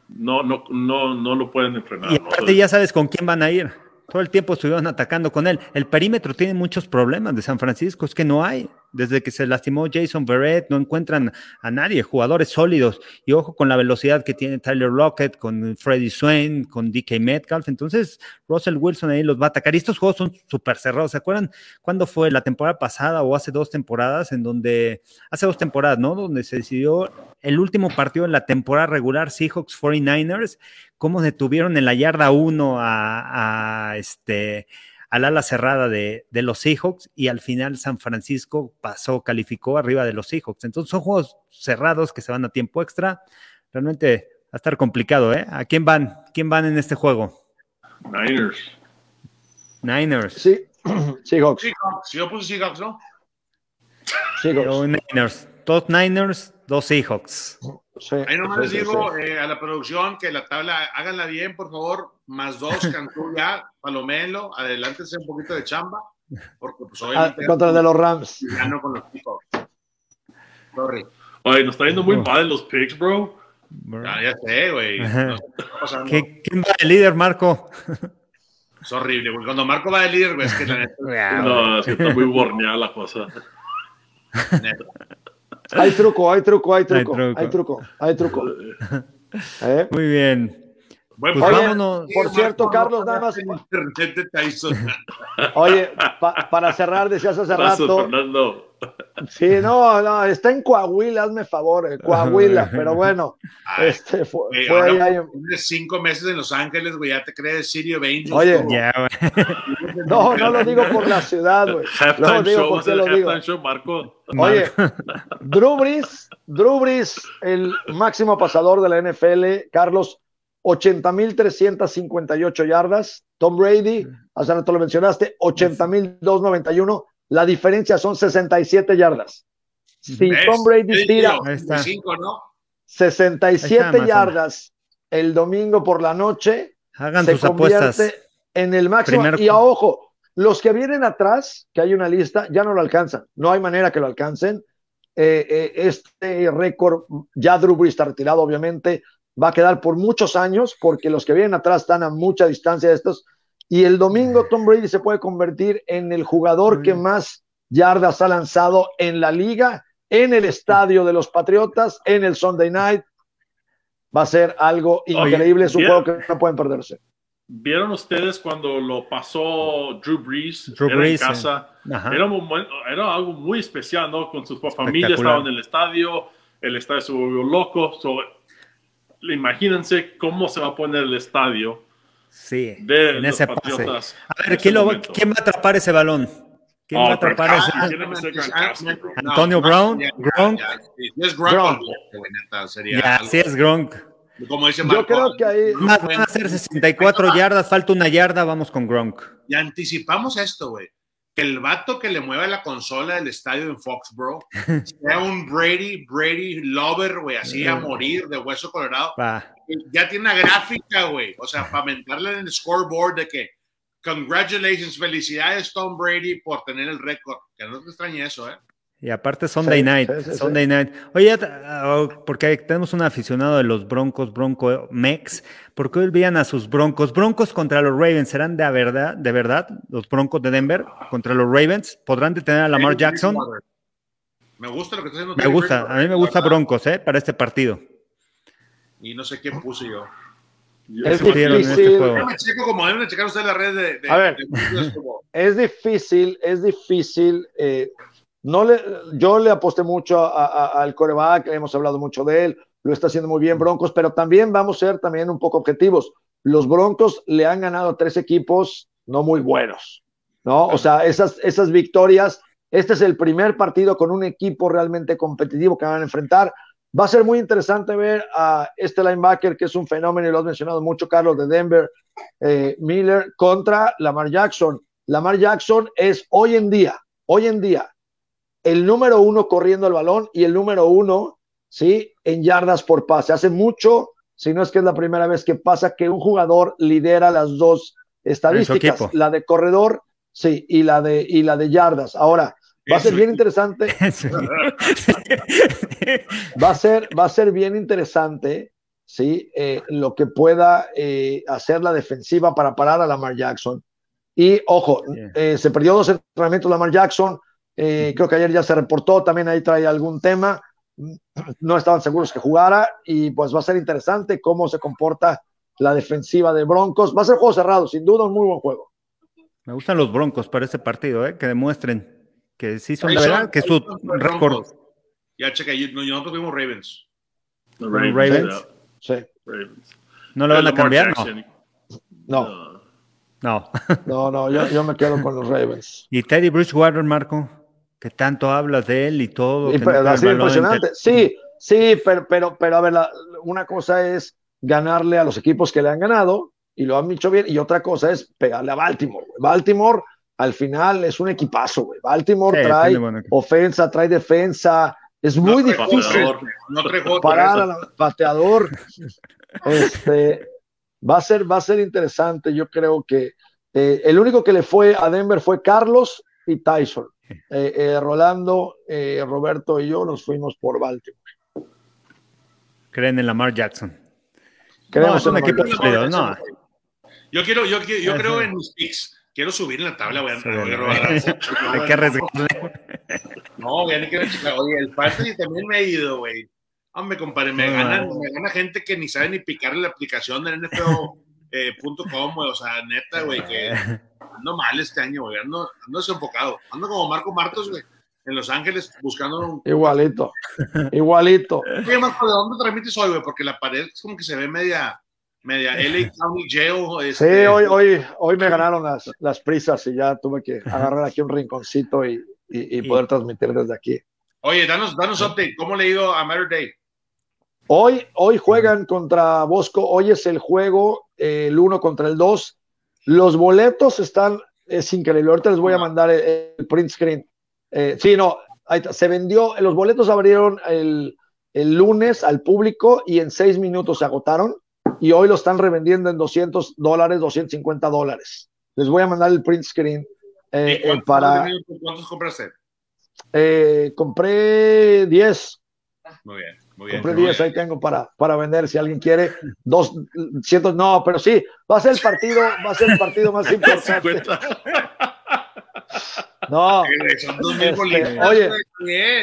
no, no, no, no lo pueden enfrentar. Y aparte ya sabes con quién van a ir. Todo el tiempo estuvieron atacando con él. El perímetro tiene muchos problemas de San Francisco, es que no hay. Desde que se lastimó Jason Verrett, no encuentran a nadie, jugadores sólidos. Y ojo con la velocidad que tiene Tyler Lockett, con Freddie Swain, con DK Metcalf. Entonces, Russell Wilson ahí los va a atacar. Y estos juegos son súper cerrados. ¿Se acuerdan cuándo fue la temporada pasada o hace dos temporadas? En donde, hace dos temporadas, ¿no? Donde se decidió el último partido en la temporada regular, Seahawks 49ers, cómo detuvieron en la yarda 1 a, este al ala cerrada de, los Seahawks y al final San Francisco pasó, calificó arriba de los Seahawks. Entonces son juegos cerrados que se van a tiempo extra. Realmente va a estar complicado, ¿eh? ¿A quién van? ¿Quién van en este juego? Niners. Niners. Sí, Seahawks. Seahawks. Yo puse Seahawks, ¿no? Seahawks. Niners. Dos Niners, dos Seahawks. Ahí nomás les digo eh, a la producción que la tabla, háganla bien, por favor, más dos, Cantú ya, Palomelo, adelántense un poquito de chamba, porque pues ah, obviamente... contra el de los Rams. Gano con los Seahawks. Sorry. Oye, nos está yendo muy mal los picks, bro. Ya, ya sé, güey. ¿Quién va de líder, Marco? Es horrible, güey. Cuando Marco va de líder, güey, es que la neta... no, es que está muy borneada la cosa. Hay truco, hay truco, hay truco, hay truco, hay truco. ¿Eh? Muy bien. Bueno, pues vámonos. Por cierto, Carlos, nada más. Oye, para cerrar, decías hace rato. Fernando. Sí, no, no, está en Coahuila, hazme favor, eh, Coahuila, pero bueno, este fue, fue cinco meses en Los Ángeles, güey, ya te crees Sirio Angels. Oye, no, no lo digo por la ciudad, güey. No digo por qué lo digo. Marco. Oye, Drew Brees, Drew Brees, el máximo pasador de la NFL, Carlos, 80.358 yardas. Tom Brady, hace rato lo mencionaste, 80.291. La diferencia son 67 yardas. Si Tom Brady tira 67 yardas el domingo por la noche, Hagan se convierte en el máximo. Y a ojo, los que vienen atrás, que hay una lista, ya no lo alcanzan. No hay manera que lo alcancen. Eh, eh, este récord, ya Drew Brees está retirado, obviamente, va a quedar por muchos años porque los que vienen atrás están a mucha distancia de estos. Y el domingo Tom Brady se puede convertir en el jugador que más yardas ha lanzado en la liga, en el estadio de los Patriotas, en el Sunday Night. Va a ser algo increíble, es un juego que no pueden perderse. ¿Vieron ustedes cuando lo pasó Drew Brees, en casa? Era, algo muy especial, ¿no? Con su familia estaba en el estadio, el estadio se volvió loco. imagínense cómo se va a poner el estadio. Sí, en ese pase. A ver, ¿quién, ¿quién va a atrapar ese balón? ¿Quién va a atrapar ese? Antonio Brown, Gronk. es Gronk, ya, sí es Gronk. Como dice Marco, Yo creo que ahí van a ser 64 yardas, falta una yarda, vamos con Gronk. Y anticipamos esto, güey. Que el vato que le mueva la consola del estadio en Foxborough sea un Brady, Brady lover, güey, así a morir de hueso colorado. Ya tiene una gráfica, güey. O sea, para mentarle en el scoreboard de que Congratulations, felicidades Tom Brady por tener el récord. Que no te extrañe eso, ¿eh? Y aparte Sunday Night, Sunday Night. Oye, oh, porque tenemos un aficionado de los Broncos, Bronco Mex, ¿por qué olvidan a sus Broncos? Broncos contra los Ravens, ¿serán de verdad, de verdad los Broncos de Denver contra los Ravens? ¿Podrán detener a Lamar Jackson? Me gusta lo que está haciendo. Me gusta, a mí me gusta Broncos, ¿eh? Para este partido. Y no sé quién puse yo. Es difícil. es difícil, es difícil. Eh, no le, yo le aposté mucho al coreback, hemos hablado mucho de él, lo está haciendo muy bien Broncos, pero también vamos a ser también un poco objetivos. Los Broncos le han ganado tres equipos no muy buenos, ¿no? O sea, esas, esas victorias, este es el primer partido con un equipo realmente competitivo que van a enfrentar. Va a ser muy interesante ver a este linebacker que es un fenómeno y lo has mencionado mucho, Carlos, de Denver, eh, Miller, contra Lamar Jackson. Lamar Jackson es hoy en día, hoy en día, el número uno corriendo el balón y el número uno, ¿sí? En yardas por pase. Hace mucho, si no es que es la primera vez que pasa que un jugador lidera las dos estadísticas, la de corredor, sí, y la de, y la de yardas. Ahora, Va a ser bien interesante. va, a ser, va a ser bien interesante, ¿sí? Eh, lo que pueda eh, hacer la defensiva para parar a Lamar Jackson. Y ojo, eh, se perdió dos entrenamientos Lamar Jackson. Creo que ayer ya se reportó, también ahí trae algún tema. No estaban seguros que jugara y pues va a ser interesante cómo se comporta la defensiva de Broncos. Va a ser juego cerrado, sin duda un muy buen juego. Me gustan los Broncos para este partido, que demuestren que sí son de verdad, que su récord. Ya checa, nosotros fuimos Ravens. Ravens. Ravens. Sí. Ravens. ¿No lo van a cambiar? No. No. No, no, yo, yo, me quedo con los Ravens. ¿Y Teddy Bridgewater, Marco? Que tanto hablas de él y todo. Y, pero, así impresionante. Sí, sí, pero, pero, pero a ver, una cosa es ganarle a los equipos que le han ganado y lo han dicho bien, y otra cosa es pegarle a Baltimore. Baltimore al final es un equipazo, güey. Baltimore trae ofensa, trae defensa. Es muy difícil parar al pateador. Este, va, a ser, va a ser interesante. Yo creo que eh, el único que le fue a Denver fue Carlos y Tyson. Eh, eh, Rolando, Roberto y yo nos fuimos por Baltimore. Creen en Lamar Jackson. Creemos en un equipo no. Yo quiero, yo, yo creo en mis picks quiero subir en la tabla, voy a, Hay que arriesgarle. No, voy a que Oye, el fantasy también me ha ido, güey. Hombre, compadre, me, gana, me gana gente que ni sabe ni picarle la aplicación del NFL.com, eh, o sea, neta, güey, que ando mal este año, güey, ando, ando desenfocado. Ando como Marco Martos, güey, en Los Ángeles buscando un... Igualito, igualito. Oye, Marco, ¿de dónde transmites hoy, güey? Porque la pared es como que se ve media media LA County Jail. Este... Sí, hoy, hoy, hoy me ganaron las, las prisas y ya tuve que agarrar aquí un rinconcito y, y, poder transmitir desde aquí. Oye, danos, danos update. ¿Cómo le ha ido a Matter Day? Hoy, hoy juegan contra Bosco, hoy es el juego, el uno contra el dos. Los boletos están, es increíble. Ahorita les voy a mandar el, print screen. Eh, sí, no, se vendió, los boletos abrieron el, el, lunes al público y en seis minutos se agotaron y hoy lo están revendiendo en 200 dólares, 250 dólares. Les voy a mandar el print screen eh, eh, para... ¿Cuántos compraste? compré 10. Muy bien. Muy bien, Compré 10, ahí tengo para, para vender si alguien quiere. Dos, cientos, no, pero sí, va a ser el partido, va a ser el partido más importante. No, este, oye,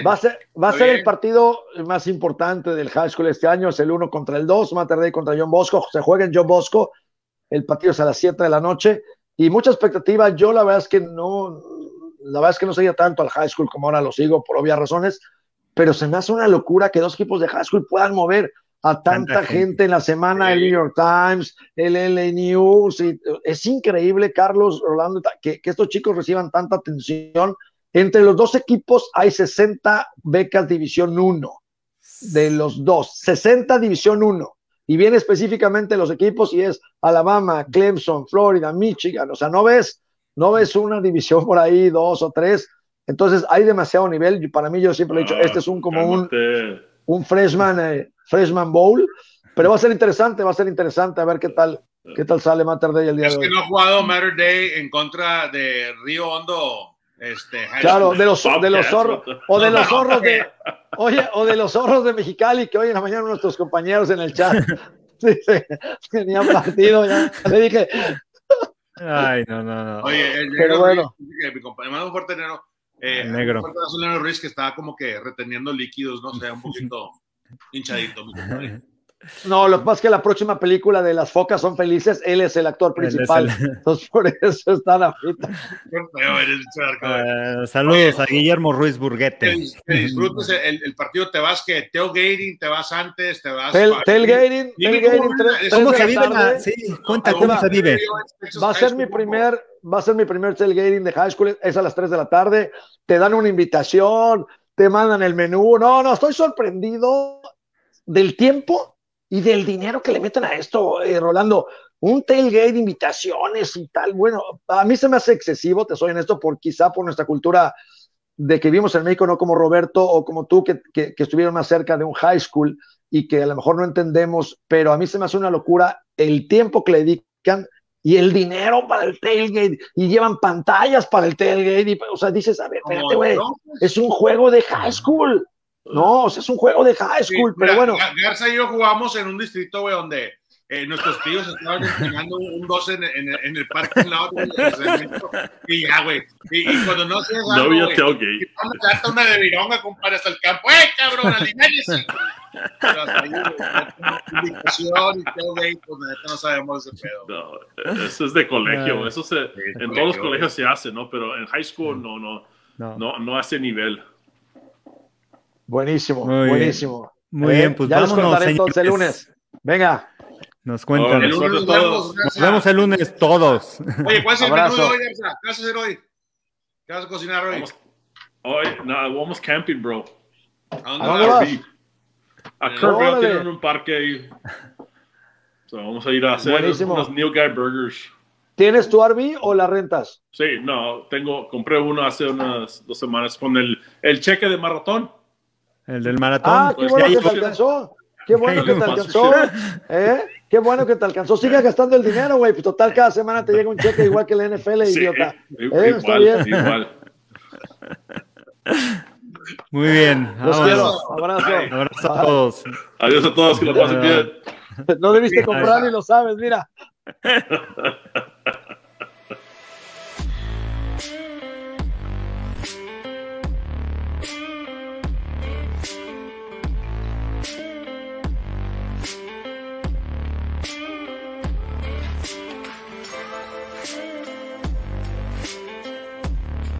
va a ser, va a ser el partido más importante del high school este año, es el 1 contra el 2, Mater contra John Bosco, se juega en John Bosco, el partido es a las 7 de la noche y mucha expectativa, yo la verdad es que no, la verdad es que no seguía tanto al high school como ahora lo sigo por obvias razones, pero se me hace una locura que dos equipos de high school puedan mover a tanta, gente. en la semana, el New York Times, el LA News, es increíble, Carlos, Rolando, que, estos chicos reciban tanta atención. Entre los dos equipos hay 60 becas División 1, de los dos, 60 División 1. Y viene específicamente los equipos y es Alabama, Clemson, Florida, Michigan. O sea, no ves, no ves una división por ahí, dos o tres, entonces hay demasiado nivel. Y para mí, yo siempre he dicho, este es un como un, un freshman, eh, freshman bowl, pero va a ser interesante, va a ser interesante a ver qué tal, qué tal sale Matter Day el día de hoy. Es que no ha jugado Matter Day en contra de Río Hondo. Este, claro, de los, de los zorros, o de los zorros de, oye, o de los zorros de Mexicali, que hoy en la mañana nuestros compañeros en el chat sí, sí, tenían partido, ya le dije. Ay, no, no, no. Oye, el pero bueno. mi compañero fuerte negro eh, el negro. Ruiz que estaba como que reteniendo líquidos, no sé, un poquito hinchadito. No, lo que pasa es que la próxima película de Las Focas son felices, él es el actor principal. Entonces, por eso está la fita. Uh, saludos a Guillermo Ruiz Burguete. Que, disfrutes el, el, partido, te vas que tailgating, te vas antes, te vas. tailgating, ¿Cómo se vive? La, sí, cuenta cómo se vive. Va a ser mi primer, va a ser mi primer tailgating de high school, es a las 3 de la tarde. Te dan una invitación, te mandan el menú. No, no, estoy sorprendido del tiempo y del dinero que le meten a esto, eh, Rolando. Un tailgate, invitaciones y tal. Bueno, a mí se me hace excesivo, te soy honesto, por quizá por nuestra cultura de que vivimos en México, no como Roberto o como tú, que, que, estuvieron más cerca de un high school y que a lo mejor no entendemos, pero a mí se me hace una locura el tiempo que le dedican y el dinero para el tailgate y llevan pantallas para el tailgate. Y, o sea, dices, a ver, espérate, güey, es un juego de high school. No, o sea, es un juego de high school, pero bueno. Garza y yo jugamos en un distrito, güey, donde eh, nuestros tíos estaban entrenando un 12 en, en, en, el parque en la y ya, güey. Y, y, cuando no se No había tailgate. Y a una de vironga, compadre, hasta el campo. ¡Eh, cabrón! ¡Aliménese! Pero hasta ahí, pues no sabemos ese pedo. No, eso es de colegio, eso se, en todos los colegios se hace, ¿no? Pero en high school no, no, no, no, no hace nivel. Buenísimo, buenísimo. Muy bien, pues ya vámonos, nos contaré entonces el lunes. Venga. Nos cuentan. el lunes nos, vemos, nos vemos el lunes todos. Oye, ¿cuál es el menú de hoy, ¿Qué vas a hacer hoy? ¿Qué vas a cocinar hoy? Vamos, hoy, no, vamos camping, bro. ¿A dónde, ¿A dónde vas? A Kerrville tienen un parque ahí. So, vamos a ir a hacer Buenísimo. unos New Guy Burgers. ¿Tienes tu RV o la rentas? Sí, no, tengo, compré uno hace unas dos semanas con el, el cheque de maratón. El del maratón. Ah, qué pues bueno que te alcanzó. Qué bueno que te alcanzó. ¿Eh? Qué bueno que te alcanzó. Sigue gastando el dinero, güey. Pues total, cada semana te llega un cheque igual que el NFL, idiota. ¿Eh? Igual, Está bien. Igual. Muy bien. Los quiero. Abrazo. Abrazo a todos. Adiós a todos, que lo pasen bien. No debiste comprar y lo sabes, mira.